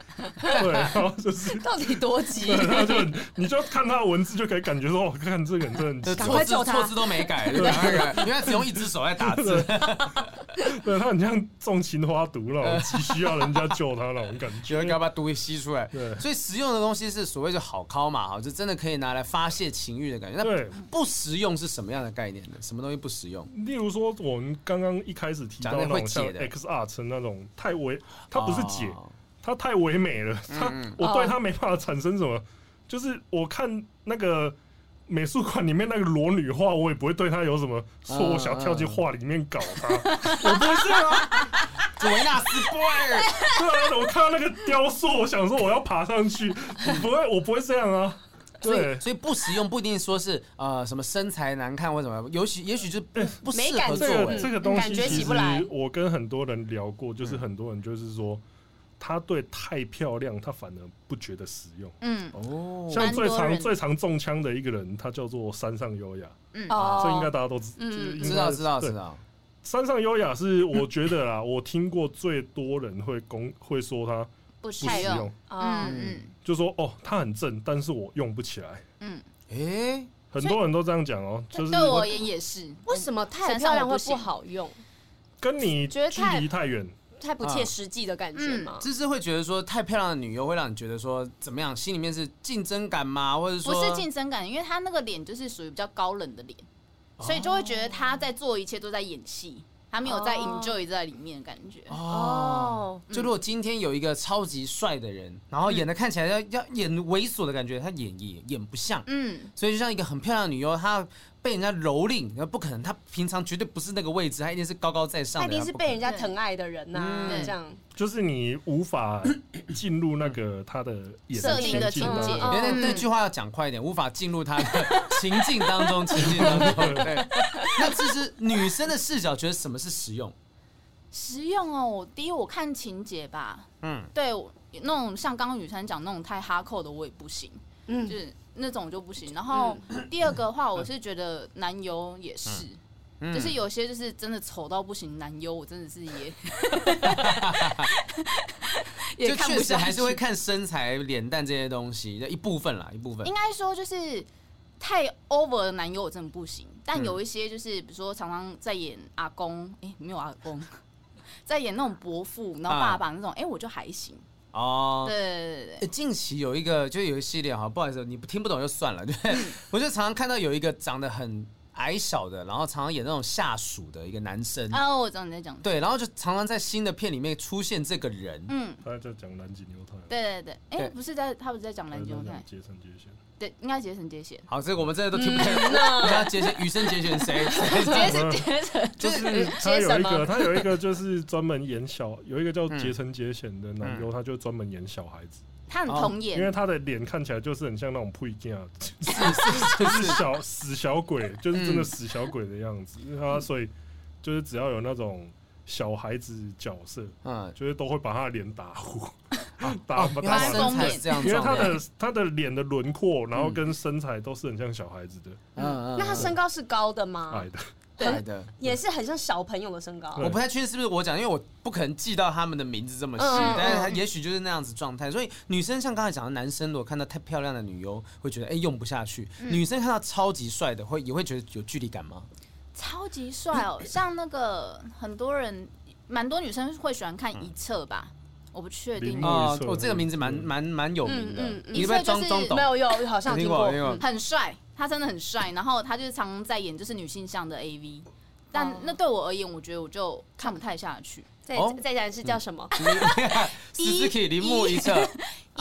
对，然后就是 [laughs] 到底多急？对，他就你就看他的文字就可以感觉说，我看这个人真的错字错字都没改，对，因为他只用一只手在打字。[laughs] 对，他很像种情花毒那种，急需要人家救他那种感觉，要把毒给吸出来。对，所以实用的东西是所谓的好尻嘛，哈，就真的可以拿来发泄情欲的感觉。那不实用是什么样的概念呢？什么东西不实用？例如说，我们刚刚一开始提到那种像 X Art 那种。太唯，他不是姐，他太唯美了。他，我对他没办法产生什么，就是我看那个美术馆里面那个裸女画，我也不会对他有什么说我想跳进画里面搞他，[laughs] 我不会这样啊。维纳斯 boy，对啊，我看到那个雕塑，我想说我要爬上去，我不会，我不会这样啊。所以，所以不实用不一定说是呃什么身材难看或什么，尤其也许就不不适合作为这个东西。其实我跟很多人聊过，就是很多人就是说，他对太漂亮，他反而不觉得实用。嗯哦，像最常最常中枪的一个人，他叫做山上优雅。嗯哦，这应该大家都知知道知道知道。山上优雅是我觉得啦，我听过最多人会公会说他不实用。嗯嗯。就说哦，它很正，但是我用不起来。嗯，诶，很多人都这样讲哦，就是对我而言也是。为什么太漂亮会不好用？跟你距离太远，太不切实际的感觉嘛？就是会觉得说太漂亮的女优会让你觉得说怎么样？心里面是竞争感吗？或者说不是竞争感？因为她那个脸就是属于比较高冷的脸，所以就会觉得她在做一切都在演戏。他没有在 enjoy 在里面的感觉。哦，就如果今天有一个超级帅的人，然后演的看起来要要演猥琐的感觉，他演也演不像，嗯，所以就像一个很漂亮的女优，她被人家蹂躏，那不可能，他平常绝对不是那个位置，他一定是高高在上的，她一定是被人家疼爱的人呐，这样。就是你无法进入那个他的设定的情节，原来那句话要讲快一点，无法进入他的情境当中，情境当中，[laughs] 对。那其实女生的视角觉得什么是实用？实用哦，第一我看情节吧，嗯，对，那种像刚刚雨珊讲那种太哈扣的我也不行，嗯，就是那种就不行。然后第二个的话，我是觉得男优也是，就是有些就是真的丑到不行，男优我真的是也，[laughs] 也确实还是会看身材、脸蛋这些东西的一部分啦，一部分。应该说就是。太 over 的男优我真的不行，但有一些就是比如说常常在演阿公，哎、欸，没有阿公，在演那种伯父，然后爸爸那种，哎、欸，我就还行。哦，对对对对。近期有一个就有一系列哈，不好意思，你听不懂就算了。对，[laughs] 我就常常看到有一个长得很矮小的，然后常常演那种下属的一个男生。啊，我知道你在讲。对，然后就常常在新的片里面出现这个人。嗯，他在讲南极牛太。对对对，哎、欸，不是在，他不是在讲南极牛太。结成结线。对，应该结成接线。好，这个我们真的都听不懂。你看结线，羽生结弦谁？结成结成，就是他有一个，他有一个就是专门演小，有一个叫结成结弦的男优，他就专门演小孩子。他很童颜，因为他的脸看起来就是很像那种配件，[laughs] 是是就是小死小鬼，就是真的死小鬼的样子。他所以就是只要有那种小孩子角色，嗯，就是都会把他的脸打糊。打把他身材这样，因为他的他的脸的轮廓，然后跟身材都是很像小孩子的。嗯，那他身高是高的吗？矮的，矮的，也是很像小朋友的身高。我不太确定是不是我讲，因为我不可能记到他们的名字这么细，但是他也许就是那样子状态。所以女生像刚才讲的，男生如果看到太漂亮的女优，会觉得哎用不下去；女生看到超级帅的，会也会觉得有距离感吗？超级帅哦，像那个很多人，蛮多女生会喜欢看一侧吧。我不确定哦，我这个名字蛮蛮蛮有名的，你会装装懂？没有有，好像听过，很帅，他真的很帅。然后他就是常常在演就是女性向的 AV，但那对我而言，我觉得我就看不太下去。再再讲是叫什么？[laughs] 一铃 [laughs] 木一册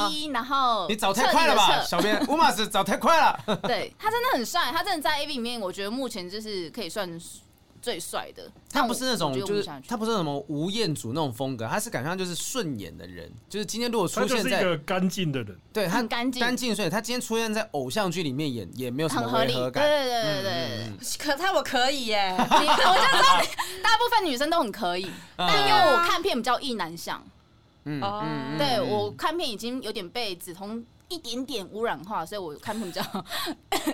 一，然后你找太快了吧，小编 [laughs] 乌马斯找太快了。对，他真的很帅，他真的在 AV 里面，我觉得目前就是可以算。最帅的，他不是那种，就是他不是什么吴彦祖那种风格，他是感觉上就是顺眼的人。就是今天如果出现在一个干净的人，对，他很干净，干净，所以他今天出现在偶像剧里面演也没有什么违和感。对对对对，可他我可以耶，[laughs] 我就知道大部分女生都很可以，但因为我看片比较意难向，嗯嗯，对我看片已经有点被梓潼。一点点污染化，所以我看比较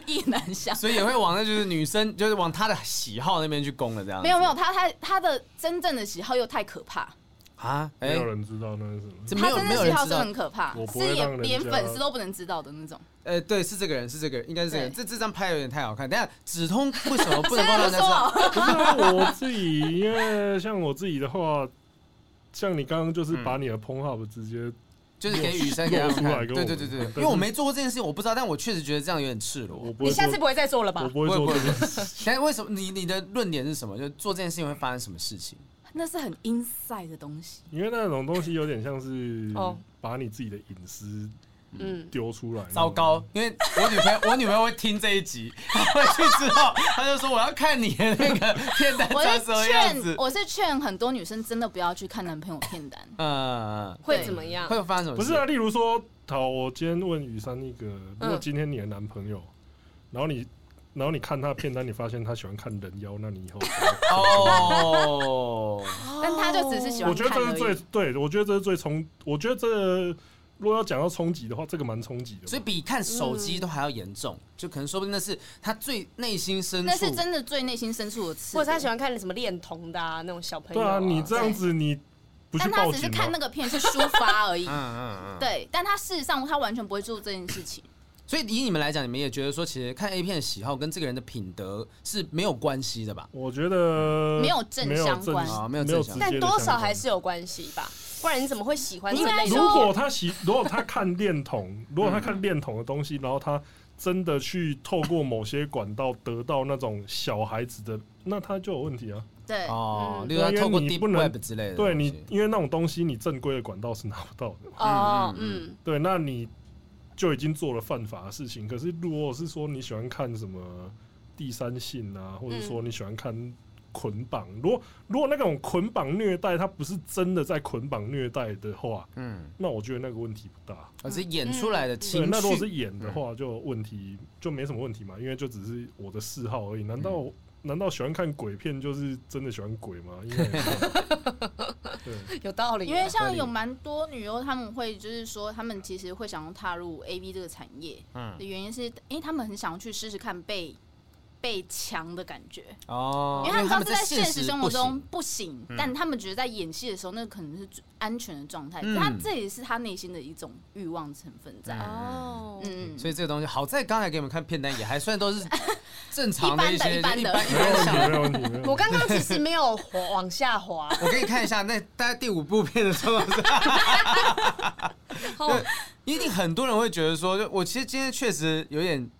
意难想，所以也会往那就是女生，就是往她的喜好那边去攻了，这样。没有没有，他他他的真正的喜好又太可怕啊！没有人知道那是什么。他真正的喜好是很可怕，是连连粉丝都不能知道的那种。呃，对，是这个人，是这个人，应该是这个人。这这张拍有点太好看。等下，梓潼为什么不能让人家知道？[laughs] 不是我自己，因为像我自己的话，像你刚刚就是把你的 Pornhub 直接。就是给雨生给他看，对对对对，因为我没做过这件事情，我不知道，但我确实觉得这样有点赤裸。你下次不会再做了吧？我不会做这件 [laughs] 为什么你你的论点是什么？就做这件事情会发生什么事情？那是很 inside 的东西。因为那种东西有点像是把你自己的隐私。嗯，丢出来，糟糕！因为我女朋友，我女朋友会听这一集，[laughs] 回去之后，她就说我要看你的那个 [laughs] 片单，我是劝，我是劝很多女生真的不要去看男朋友片单，嗯，会怎么样？会有发生什么？不是啊，例如说，好，我今天问雨珊那个，如果今天你的男朋友，然后你，然后你看他的片单，你发现他喜欢看人妖，那你以后哦，[laughs] 但他就只是喜欢，我觉得这是最对，我觉得这是最冲，我觉得这。如果要讲到冲击的话，这个蛮冲击的，所以比看手机都还要严重，嗯、就可能说不定那是他最内心深处，那是真的最内心深处的刺，或者他喜欢看什么恋童的啊，那种小朋友、啊。对啊，你这样子你但他只是看那个片是抒发而已。[laughs] 嗯嗯嗯。对，但他事实上他完全不会做这件事情。所以以你们来讲，你们也觉得说，其实看 A 片的喜好跟这个人的品德是没有关系的吧？我觉得没有正相关啊，没有正相关，但多少还是有关系吧？不然你怎么会喜欢这类？如果他喜，如果他看恋童，[laughs] 如果他看恋童的东西，然后他真的去透过某些管道得到那种小孩子的，那他就有问题啊。对哦，因为他透过 Deep Web 之类的，对你，因为那种东西你正规的管道是拿不到的。哦，嗯，对，那你就已经做了犯法的事情。可是如果是说你喜欢看什么第三性啊，或者说你喜欢看捆绑，如果如果那种捆绑虐待，他不是真的在捆绑虐待的话，嗯，那我觉得那个问题不大，而是演出来的情绪。那如果是演的话，就问题就没什么问题嘛，因为就只是我的嗜好而已。难道？难道喜欢看鬼片就是真的喜欢鬼吗？应该 [laughs] 对，有道理。因为像有蛮多女优，他们会就是说，他们其实会想要踏入 AV 这个产业，嗯，的原因是，因为他们很想要去试试看被。被强的感觉。哦，因为他们知道是在现实生活中不行，但他们觉得在演戏的时候，那可能是安全的状态。他这也是他内心的一种欲望成分在。哦。嗯，所以这个东西好在刚才给你们看片单也还算都是 [laughs] 正常的一些一般的。我刚刚其实没有往下滑，我给你看一下，那大概第五部片的时候，[laughs] 对，一定很多人会觉得说，就我其实今天确实有点。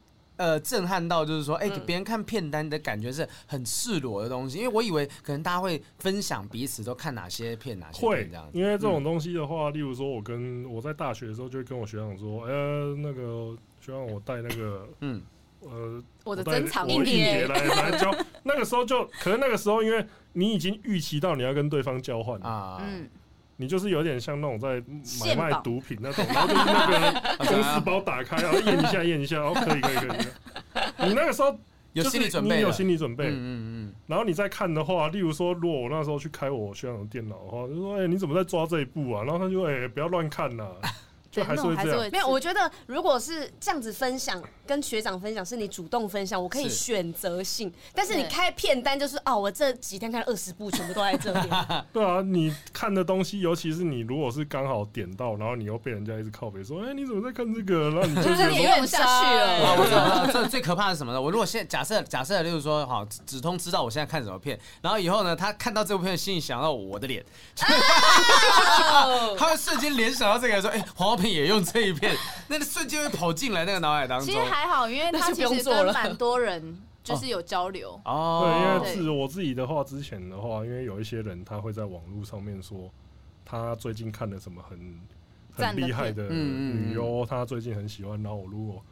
呃，震撼到就是说，哎、欸，给别人看片单的感觉是很赤裸的东西，因为我以为可能大家会分享彼此都看哪些片，哪些片这样。因为这种东西的话，嗯、例如说，我跟我在大学的时候就会跟我学长说，哎、欸，那个学长我带那个，嗯，呃，我的珍藏硬碟来来交。那个时候就可能那个时候，因为你已经预期到你要跟对方交换啊。嗯你就是有点像那种在买卖毒品那种，然后就是那个公司包打开，[laughs] 然后验一下验一下，哦，可以可以可以。你那个时候有心理准备，你有心理准备，嗯嗯嗯。然后你再看的话，例如说，如果我那时候去开我学长的电脑的话，就说，哎，你怎么在抓这一步啊？然后他就，哎，不要乱看呐。就还是会这样，没有。我觉得如果是这样子分享，跟学长分享是你主动分享，我可以选择性。但是你开片单就是哦，我这几天看了二十部，全部都在这里。[laughs] 对啊，你看的东西，尤其是你如果是刚好点到，然后你又被人家一直靠北说，哎，你怎么在看这个？然后你就演不 [laughs] 下去了。[laughs] 我知道，这最可怕的是什么呢？我如果现在假设假设，例如说，好，子通知道我现在看什么片，然后以后呢，他看到这部片，心里想到我的脸，他会瞬间联想到这个，说，哎，黄也用这一片。那个瞬间会跑进来那个脑海当中。其实还好，因为他其实跟蛮多人就是有交流。[laughs] 哦，对，因为是我自己的话，之前的话，因为有一些人他会在网络上面说，他最近看了什么很很厉害的女优，他最近很喜欢。然后我如果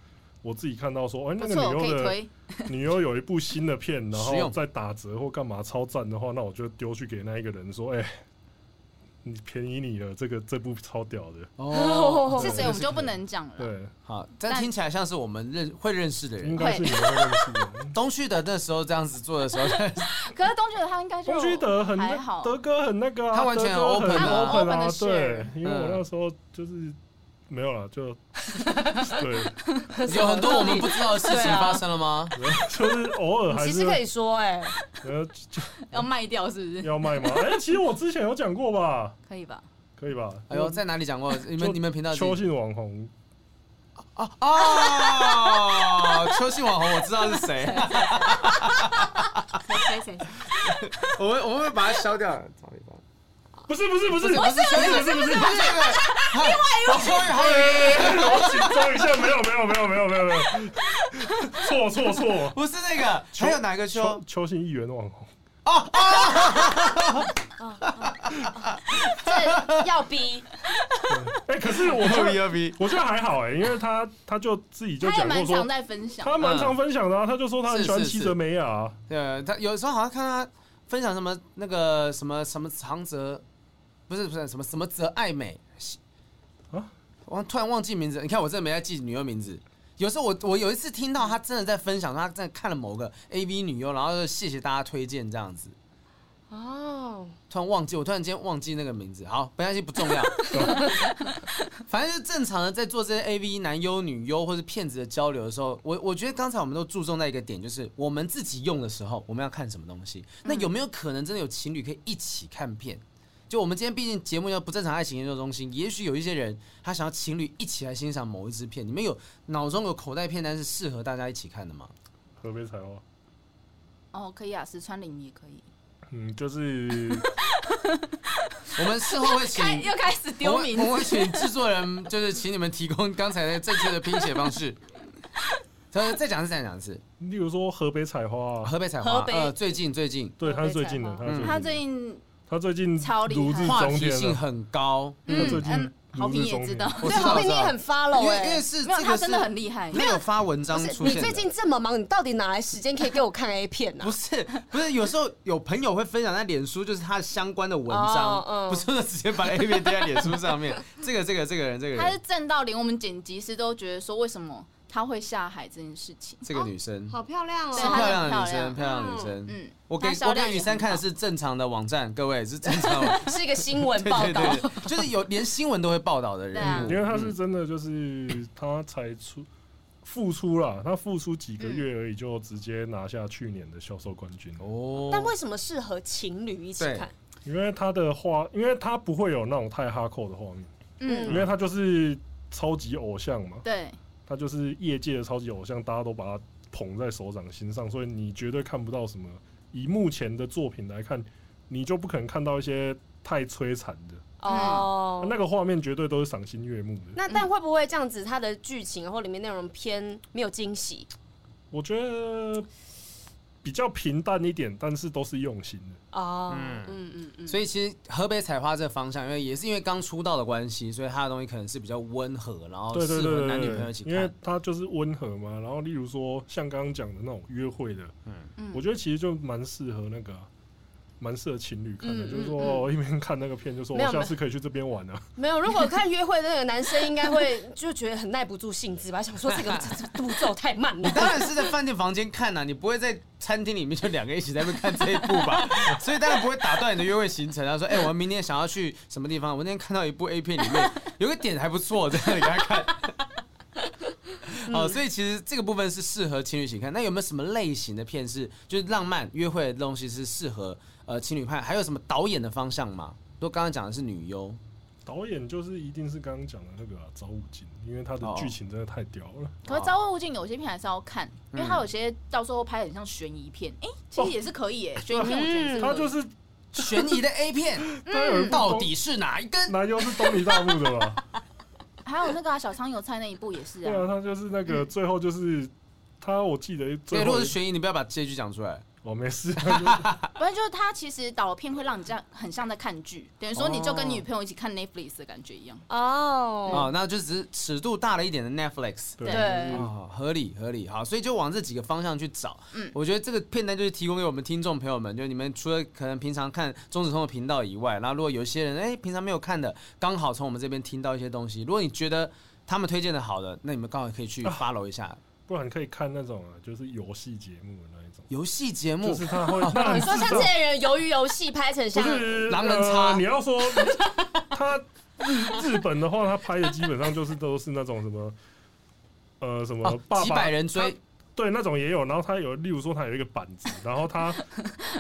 我自己看到说，哎，那个女优的 [laughs] 女优有一部新的片，[laughs] 然后在打折或干嘛超赞的话，那我就丢去给那一个人说，哎。你便宜你了，这个这部超屌的哦，[laughs] 是谁我们就不能讲了。对，好，但听起来像是我们认会认识的人，应该是你们会认识的。[laughs] 东旭德那时候这样子做的时候，[laughs] 可是东旭德他应该东旭德很还好，德哥很那个，他完全 open 很 open 啊，对，因为我那时候就是。没有了，就 [laughs] 对，有很多我们不知道的事情发生了吗？就是偶尔还是其实可以说，哎，呃，要卖掉是不是？要卖吗？哎，其实我之前有讲过吧？可以吧？可以吧？哎呦，在哪里讲过？你们你们频道邱姓网红啊啊！邱姓网红我知道是谁，谁谁谁？我们我们会把它消掉。不是不是不是不是不是不是不是，另外一位，我紧张一下，没有没有没有没有没有没有，错错错，不是那个，还有哪个邱邱姓议员的网红？哦哦，这要逼，哎，可是我觉得我觉得还好哎，因为他他就自己就讲过说，在分享，他蛮常分享的，他就说他很喜欢七泽美雅，对，他有时候好像看他分享什么那个什么什么长泽。不是不是什么什么泽爱美啊！我突然忘记名字。你看我真的没在记女优名字。有时候我我有一次听到他真的在分享，他真的看了某个 AV 女优，然后就谢谢大家推荐这样子。哦，突然忘记，我突然间忘记那个名字。好，没关系，不重要。[laughs] 反正就是正常的在做这些 AV 男优女优或是骗子的交流的时候，我我觉得刚才我们都注重在一个点，就是我们自己用的时候，我们要看什么东西。那有没有可能真的有情侣可以一起看片？就我们今天毕竟节目叫不正常爱情研究中心，也许有一些人他想要情侣一起来欣赏某一支片，你们有脑中有口袋片单是适合大家一起看的吗？河北彩花。哦，可以啊，石川绫也可以。嗯，就是我们事后会请又开始丢名，我们会请制作人，就是请你们提供刚才的正确的 [laughs] 拼写方式。再再讲一次，再讲一次。例如说河北彩花，河北彩花，呃，最近最近，对，他是最近的，他最近他最近超厉害，话题性很高，他最近。好评也知道，对，好评你也很 follow 哎，因为是没有他真的很厉害，没有发文章出现。你最近这么忙，你到底哪来时间可以给我看 A 片呢？不是不是，有时候有朋友会分享在脸书，就是他相关的文章，不是说直接把 A 片贴在脸书上面。[laughs] 这个这个这个人这个人，他是正到连我们剪辑师都觉得说，为什么？他会下海这件事情，这个女生。好漂亮哦，是漂亮的女生，漂亮。的女生。嗯，我给我给雨珊看的是正常的网站，各位是正常，[laughs] 是一个新闻报道，[laughs] 就是有连新闻都会报道的人。物，因为她是真的，就是她才出付出了，他付出几个月而已，就直接拿下去年的销售冠军。哦。但为什么适合情侣一起看？因为他的画，因为他不会有那种太哈扣的画面，嗯，因为他就是超级偶像嘛，对。他就是业界的超级偶像，大家都把他捧在手掌心上，所以你绝对看不到什么。以目前的作品来看，你就不可能看到一些太摧残的哦。那个画面绝对都是赏心悦目的。那但会不会这样子，它的剧情或里面内容偏没有惊喜？我觉得。比较平淡一点，但是都是用心的哦。嗯嗯嗯嗯。所以其实河北采花这个方向，因为也是因为刚出道的关系，所以他的东西可能是比较温和，然后适合男女朋友一起看。因为他就是温和嘛，然后例如说像刚刚讲的那种约会的，嗯嗯，我觉得其实就蛮适合那个。蛮适合情侣看的，就是说一边看那个片，就说我下次可以去这边玩啊。没有，如果看约会的那个男生，应该会就觉得很耐不住性子吧，想说这个步骤太慢了。你当然是在饭店房间看呐，你不会在餐厅里面就两个一起在那边看这一部吧？[laughs] 所以当然不会打断你的约会行程。啊说：“哎，我们明天想要去什么地方？我那天看到一部 A 片，里面 [laughs] 有个点还不错，在那里给他看。[laughs] ”好，所以其实这个部分是适合情侣一起看。那有没有什么类型的片是就是浪漫约会的东西是适合？呃，情侣派还有什么导演的方向吗？都刚刚讲的是女优，导演就是一定是刚刚讲的那个朝雾镜，因为他的剧情真的太屌了。[laughs] 可是朝雾镜有些片还是要看，因为他有些到时候拍的很像悬疑片，哎，其实也是可以耶。[laughs] 悬疑片我觉得他就是悬疑的 A 片，[laughs] 到底是哪一根？男优是东尼大木的吧？还有那个小仓有菜那一部也是啊。对啊，他就是那个最后就是他，我记得对，如果是悬疑，你不要把结局讲出来。我没事，[laughs] 不是就是他其实导片会让你这样很像在看剧，等于说你就跟女朋友一起看 Netflix 的感觉一样。哦。哦，那就只是尺度大了一点的 Netflix，对，哦，合理合理，好，所以就往这几个方向去找。嗯，我觉得这个片单就是提供给我们听众朋友们，就你们除了可能平常看中子通的频道以外，然后如果有些人哎平常没有看的，刚好从我们这边听到一些东西，如果你觉得他们推荐的好的，那你们刚好可以去 [laughs] follow 一下，不然可以看那种啊，就是游戏节目的。游戏节目就是他会，[laughs] 你说像这些人鱿鱼游戏拍成像狼人杀，你要说 [laughs] 他日日本的话，他拍的基本上就是都是那种什么，呃，什么几百人追。对，那种也有，然后他有，例如说他有一个板子，[laughs] 然后他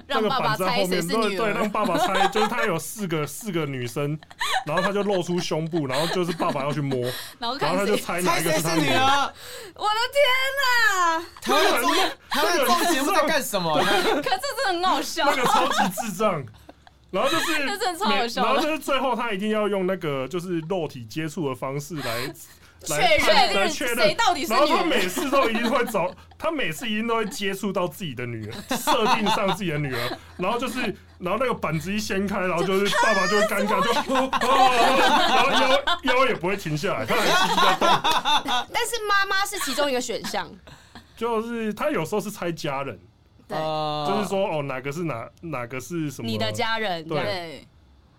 那个板子在后面，对对，让爸爸猜，[laughs] 就是他有四个四个女生，然后他就露出胸部，然后就是爸爸要去摸，[laughs] 然后他就猜哪一个是他女儿。我的天哪！他们这他们这个节目在干什么？可这真的很好笑，那个超级智障。然后就是，这真的超好笑。然后就是最后他一定要用那个就是肉体接触的方式来。确认确认谁到底是女人？然后他每次都一定会找，他每次一定都会接触到自己的女儿，设定上自己的女儿，然后就是，然后那个板子一掀开，然后就是爸爸就会尴尬，就，然后腰腰也不会停下来，他还继续在动。[laughs] 但是妈妈是其中一个选项，就是他有时候是猜家人，对，就是说哦，哪个是哪哪个是什么？你的家人，对。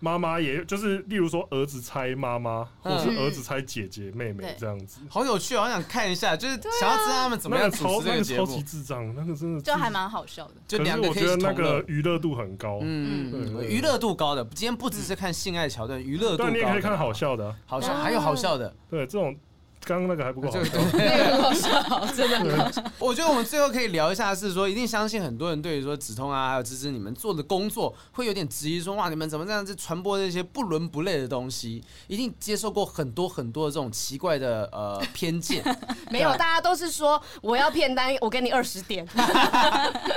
对妈妈也就是，例如说儿子猜妈妈，或是儿子猜姐姐妹妹这样子，好有趣，好想看一下，就是想要知道他们怎么样超那个超级智障，那个真的就还蛮好笑的。就两个我觉得那个娱乐度很高，嗯，娱乐度高的。今天不只是看性爱桥段，娱乐度高。对，你也可以看好笑的，好笑还有好笑的。对，这种刚刚那个还不够好笑，那个很好笑，真的很好笑。我觉得我们最后可以聊一下，是说一定相信很多人对于说止痛啊，还有芝芝你们做的工作，会有点质疑说，哇，你们怎么这样子传播这些不伦不类的东西？一定接受过很多很多的这种奇怪的呃偏见。[laughs] 没有，大家都是说我要骗单，我给你二十点。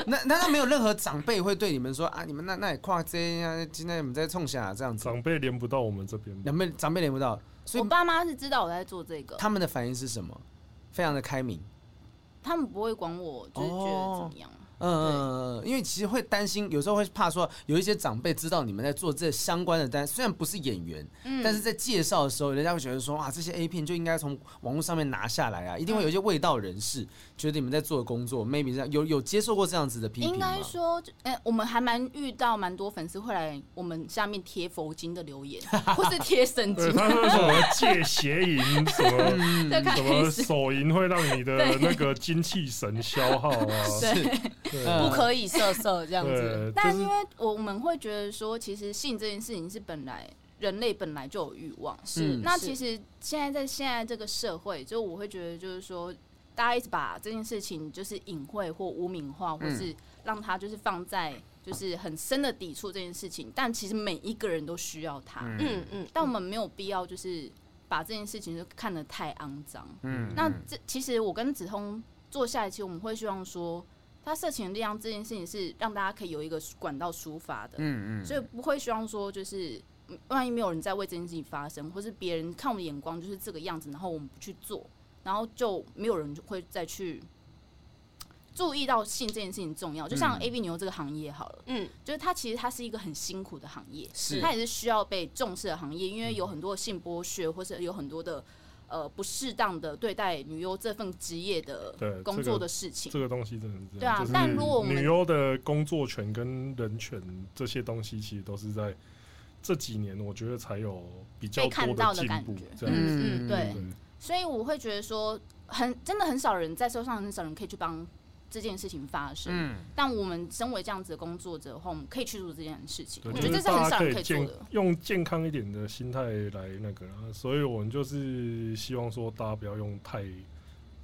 那难道没有任何长辈会对你们说啊，你们那那也跨这啊，今天你们在冲下这样子？长辈连不到我们这边，长辈长辈连不到。所以我爸妈是知道我在做这个，他们的反应是什么？非常的开明，他们不会管我，就是觉得怎么样。嗯，因为其实会担心，有时候会怕说有一些长辈知道你们在做这相关的单，虽然不是演员，嗯，但是在介绍的时候，人家会觉得说，哇，这些 A 片就应该从网络上面拿下来啊，一定会有一些味道人士觉得你们在做的工作，maybe 这样有有接受过这样子的批评吗？应该说，哎，我们还蛮遇到蛮多粉丝会来我们下面贴佛经的留言，[laughs] 或是贴神经，他说什么借邪淫，什么 [laughs] 什么手淫会让你的那个精气神消耗啊，是。不可以色色这样子，但因为我们会觉得说，其实性这件事情是本来人类本来就有欲望，是。那其实现在在现在这个社会，就我会觉得就是说，大家一直把这件事情就是隐晦或污名化，或是让它就是放在就是很深的抵触这件事情。但其实每一个人都需要它，嗯嗯。但我们没有必要就是把这件事情就看得太肮脏，嗯。那这其实我跟子通做下一期，我们会希望说。他色情的力量这件事情是让大家可以有一个管道抒发的，嗯嗯，所以不会希望说就是万一没有人在为这件事情发声，或是别人看我们的眼光就是这个样子，然后我们不去做，然后就没有人会再去注意到性这件事情重要。就像 A B 牛这个行业好了，嗯，就是它其实它是一个很辛苦的行业，是它也是需要被重视的行业，因为有很多的性剥削，或是有很多的。呃，不适当的对待女优这份职业的工作的事情，这个、这个东西真的是对啊。但如果我们女优的工作权跟人权这些东西，其实都是在这几年，我觉得才有比较多的进步。这样子，嗯嗯，对。所以我会觉得说，很真的很少人在社会上，很少人可以去帮。这件事情发生，嗯，但我们身为这样子的工作者的话，我们可以去做这件事情。我觉得这是很少人可以做的。用健康一点的心态来那个，所以我们就是希望说，大家不要用太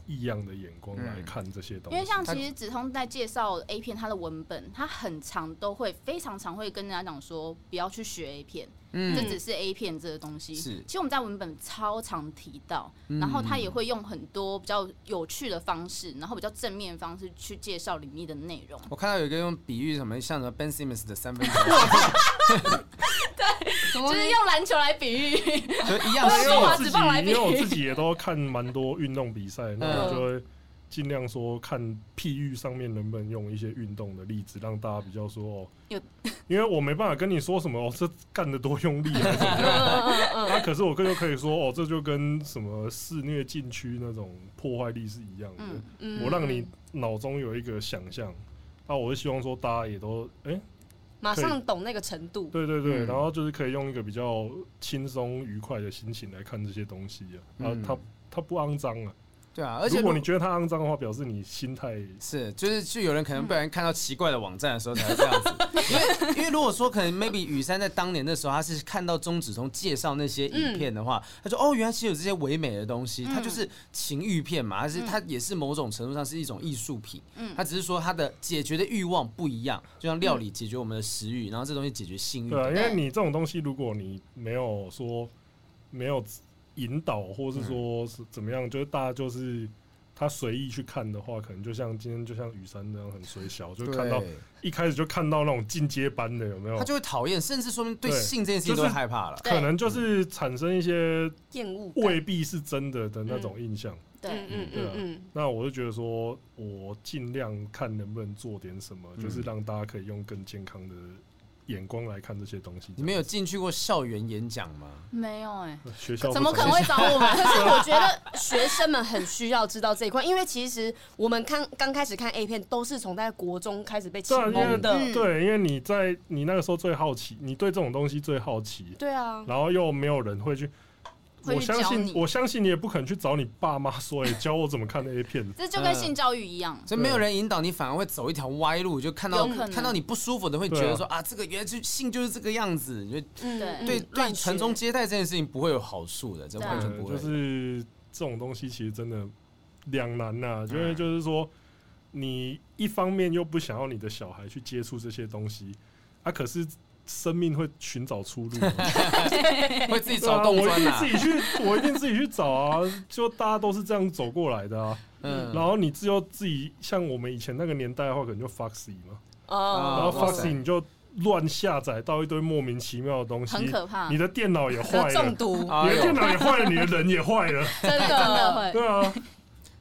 异样的眼光来看这些东西。因为像其实子通在介绍 A 片，它的文本，它很长都会非常常会跟人家讲说，不要去学 A 片。嗯，这只是 A 片这个东西。是，其实我们在文本超常提到，然后他也会用很多比较有趣的方式，然后比较正面的方式去介绍里面的内容。我看到有一个用比喻什么，像什么 Ben Simmons 的三分球。[laughs] 对，就是用篮球来比喻，就一样。因为我自己，因为我自己也都看蛮多运动比赛，那我就会。尽量说看譬喻上面能不能用一些运动的例子，让大家比较说哦，因为我没办法跟你说什么哦，这干得多用力还是怎么样？那 [laughs] 可是我哥就可以说哦，这就跟什么肆虐禁区那种破坏力是一样的。我让你脑中有一个想象，那我是希望说大家也都哎，马上懂那个程度。对对对，然后就是可以用一个比较轻松愉快的心情来看这些东西啊，它它不肮脏啊。对啊，而且如果你觉得它肮脏的话，表示你心态是，就是就有人可能不然看到奇怪的网站的时候才会这样子。因为因为如果说可能 maybe 雨山在当年的时候，他是看到钟子通介绍那些影片的话，他说哦，原来其实有这些唯美的东西，它就是情欲片嘛，还是它也是某种程度上是一种艺术品。嗯，它只是说它的解决的欲望不一样，就像料理解决我们的食欲，然后这东西解决性欲。对啊，因为你这种东西，如果你没有说没有。引导，或是说是怎么样，就是大家就是他随意去看的话，可能就像今天就像雨山那样很随小，就看到一开始就看到那种进阶班的有没有？他就会讨厌，甚至说明对性这件事情都会害怕了，可能就是产生一些厌恶，未必是真的的那种印象。对，嗯嗯嗯。那我就觉得说，我尽量看能不能做点什么，就是让大家可以用更健康的。眼光来看这些东西，你们有进去过校园演讲吗？没有哎、欸，学校怎么可能会找我们？[laughs] 可是我觉得学生们很需要知道这一块，因为其实我们看刚开始看 A 片都是从在国中开始被启蒙的。对，因为你在你那个时候最好奇，你对这种东西最好奇。对啊，然后又没有人会去。我相信，我相信你也不可能去找你爸妈说，哎，教我怎么看 A 片。这就跟性教育一样，所以没有人引导你，反而会走一条歪路，就看到看到你不舒服的，会觉得说啊，这个原来就性就是这个样子，就对。对对传宗接代这件事情不会有好处的，这完全不会。就是这种东西其实真的两难呐，因为就是说，你一方面又不想要你的小孩去接触这些东西，啊，可是生命会寻找出路，[laughs] 会自己找洞钻啊，我一定自己去，我一定自己去找啊，就大家都是这样走过来的啊。嗯，然后你只有自己，像我们以前那个年代的话，可能就 Foxy 嘛，哦，然后 Foxy 你就。乱下载到一堆莫名其妙的东西，很可怕。你的电脑也坏了，中毒。你的电脑也坏了，你的人也坏了。真的，真的会。对啊，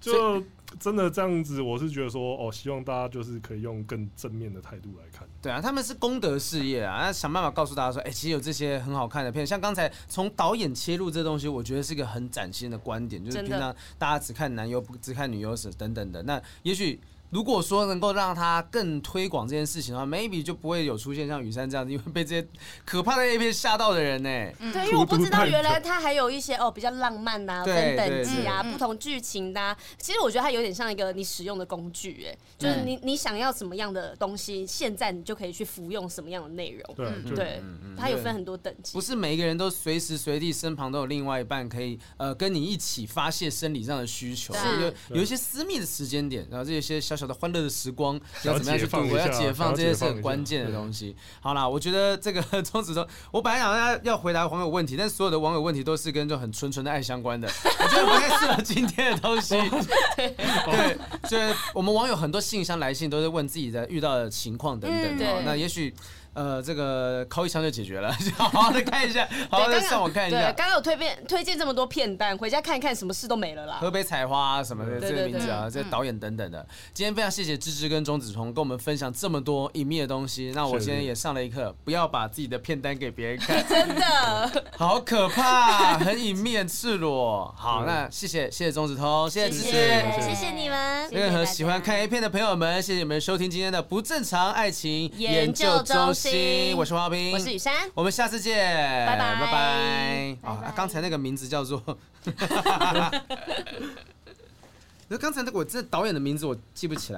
就真的这样子，我是觉得说，哦，希望大家就是可以用更正面的态度来看。对啊，他们是功德事业啊，那想办法告诉大家说，哎，其实有这些很好看的片，像刚才从导演切入这东西，我觉得是一个很崭新的观点，就是平常大家只看男优不只看女优是等等的，那也许。如果说能够让他更推广这件事情的话，maybe 就不会有出现像雨山这样子，因为被这些可怕的 A 片吓到的人呢。对，因为我不知道原来他还有一些哦比较浪漫呐、啊、分等级啊、不同剧情的、啊。其实我觉得它有点像一个你使用的工具，哎，就是你你想要什么样的东西，现在你就可以去服用什么样的内容。对，对，它有分很多等级。不是每一个人都随时随地身旁都有另外一半可以呃跟你一起发泄生理上的需求，有有一些私密的时间点，然后这些小小的欢乐的时光 [laughs] 要怎么样去度过？要解放这些是很关键的东西。好啦，我觉得这个 [laughs] 钟子通，我本来想大家要回答网友问题，但所有的网友问题都是跟这种很纯纯的爱相关的，我觉得不太适合今天的东西。[laughs] 对，所以我们网友很多信箱来信都是问自己的遇到的情况等等的。那也许。呃，这个扣一枪就解决了，[laughs] 好好的看一下，好好的上网看一下。对，刚刚有推荐推荐这么多片单，回家看一看，什么事都没了啦。河北采花什么的这个名字啊，这导演等等的。今天非常谢谢芝芝跟钟子聪跟我们分享这么多隐秘的东西，那我今天也上了一课，不要把自己的片单给别人看，[laughs] 真的，好可怕，很隐秘，很赤裸。好，那谢谢谢谢钟子聪，谢谢芝芝，谢谢你们。任何喜欢看 A 片的朋友们，谢谢你们收听今天的不正常爱情研究中心。我是花冰，我是雨珊，我们下次见，拜拜拜拜。啊，刚才那个名字叫做，[laughs] 那刚才那个我这导演的名字我记不起来。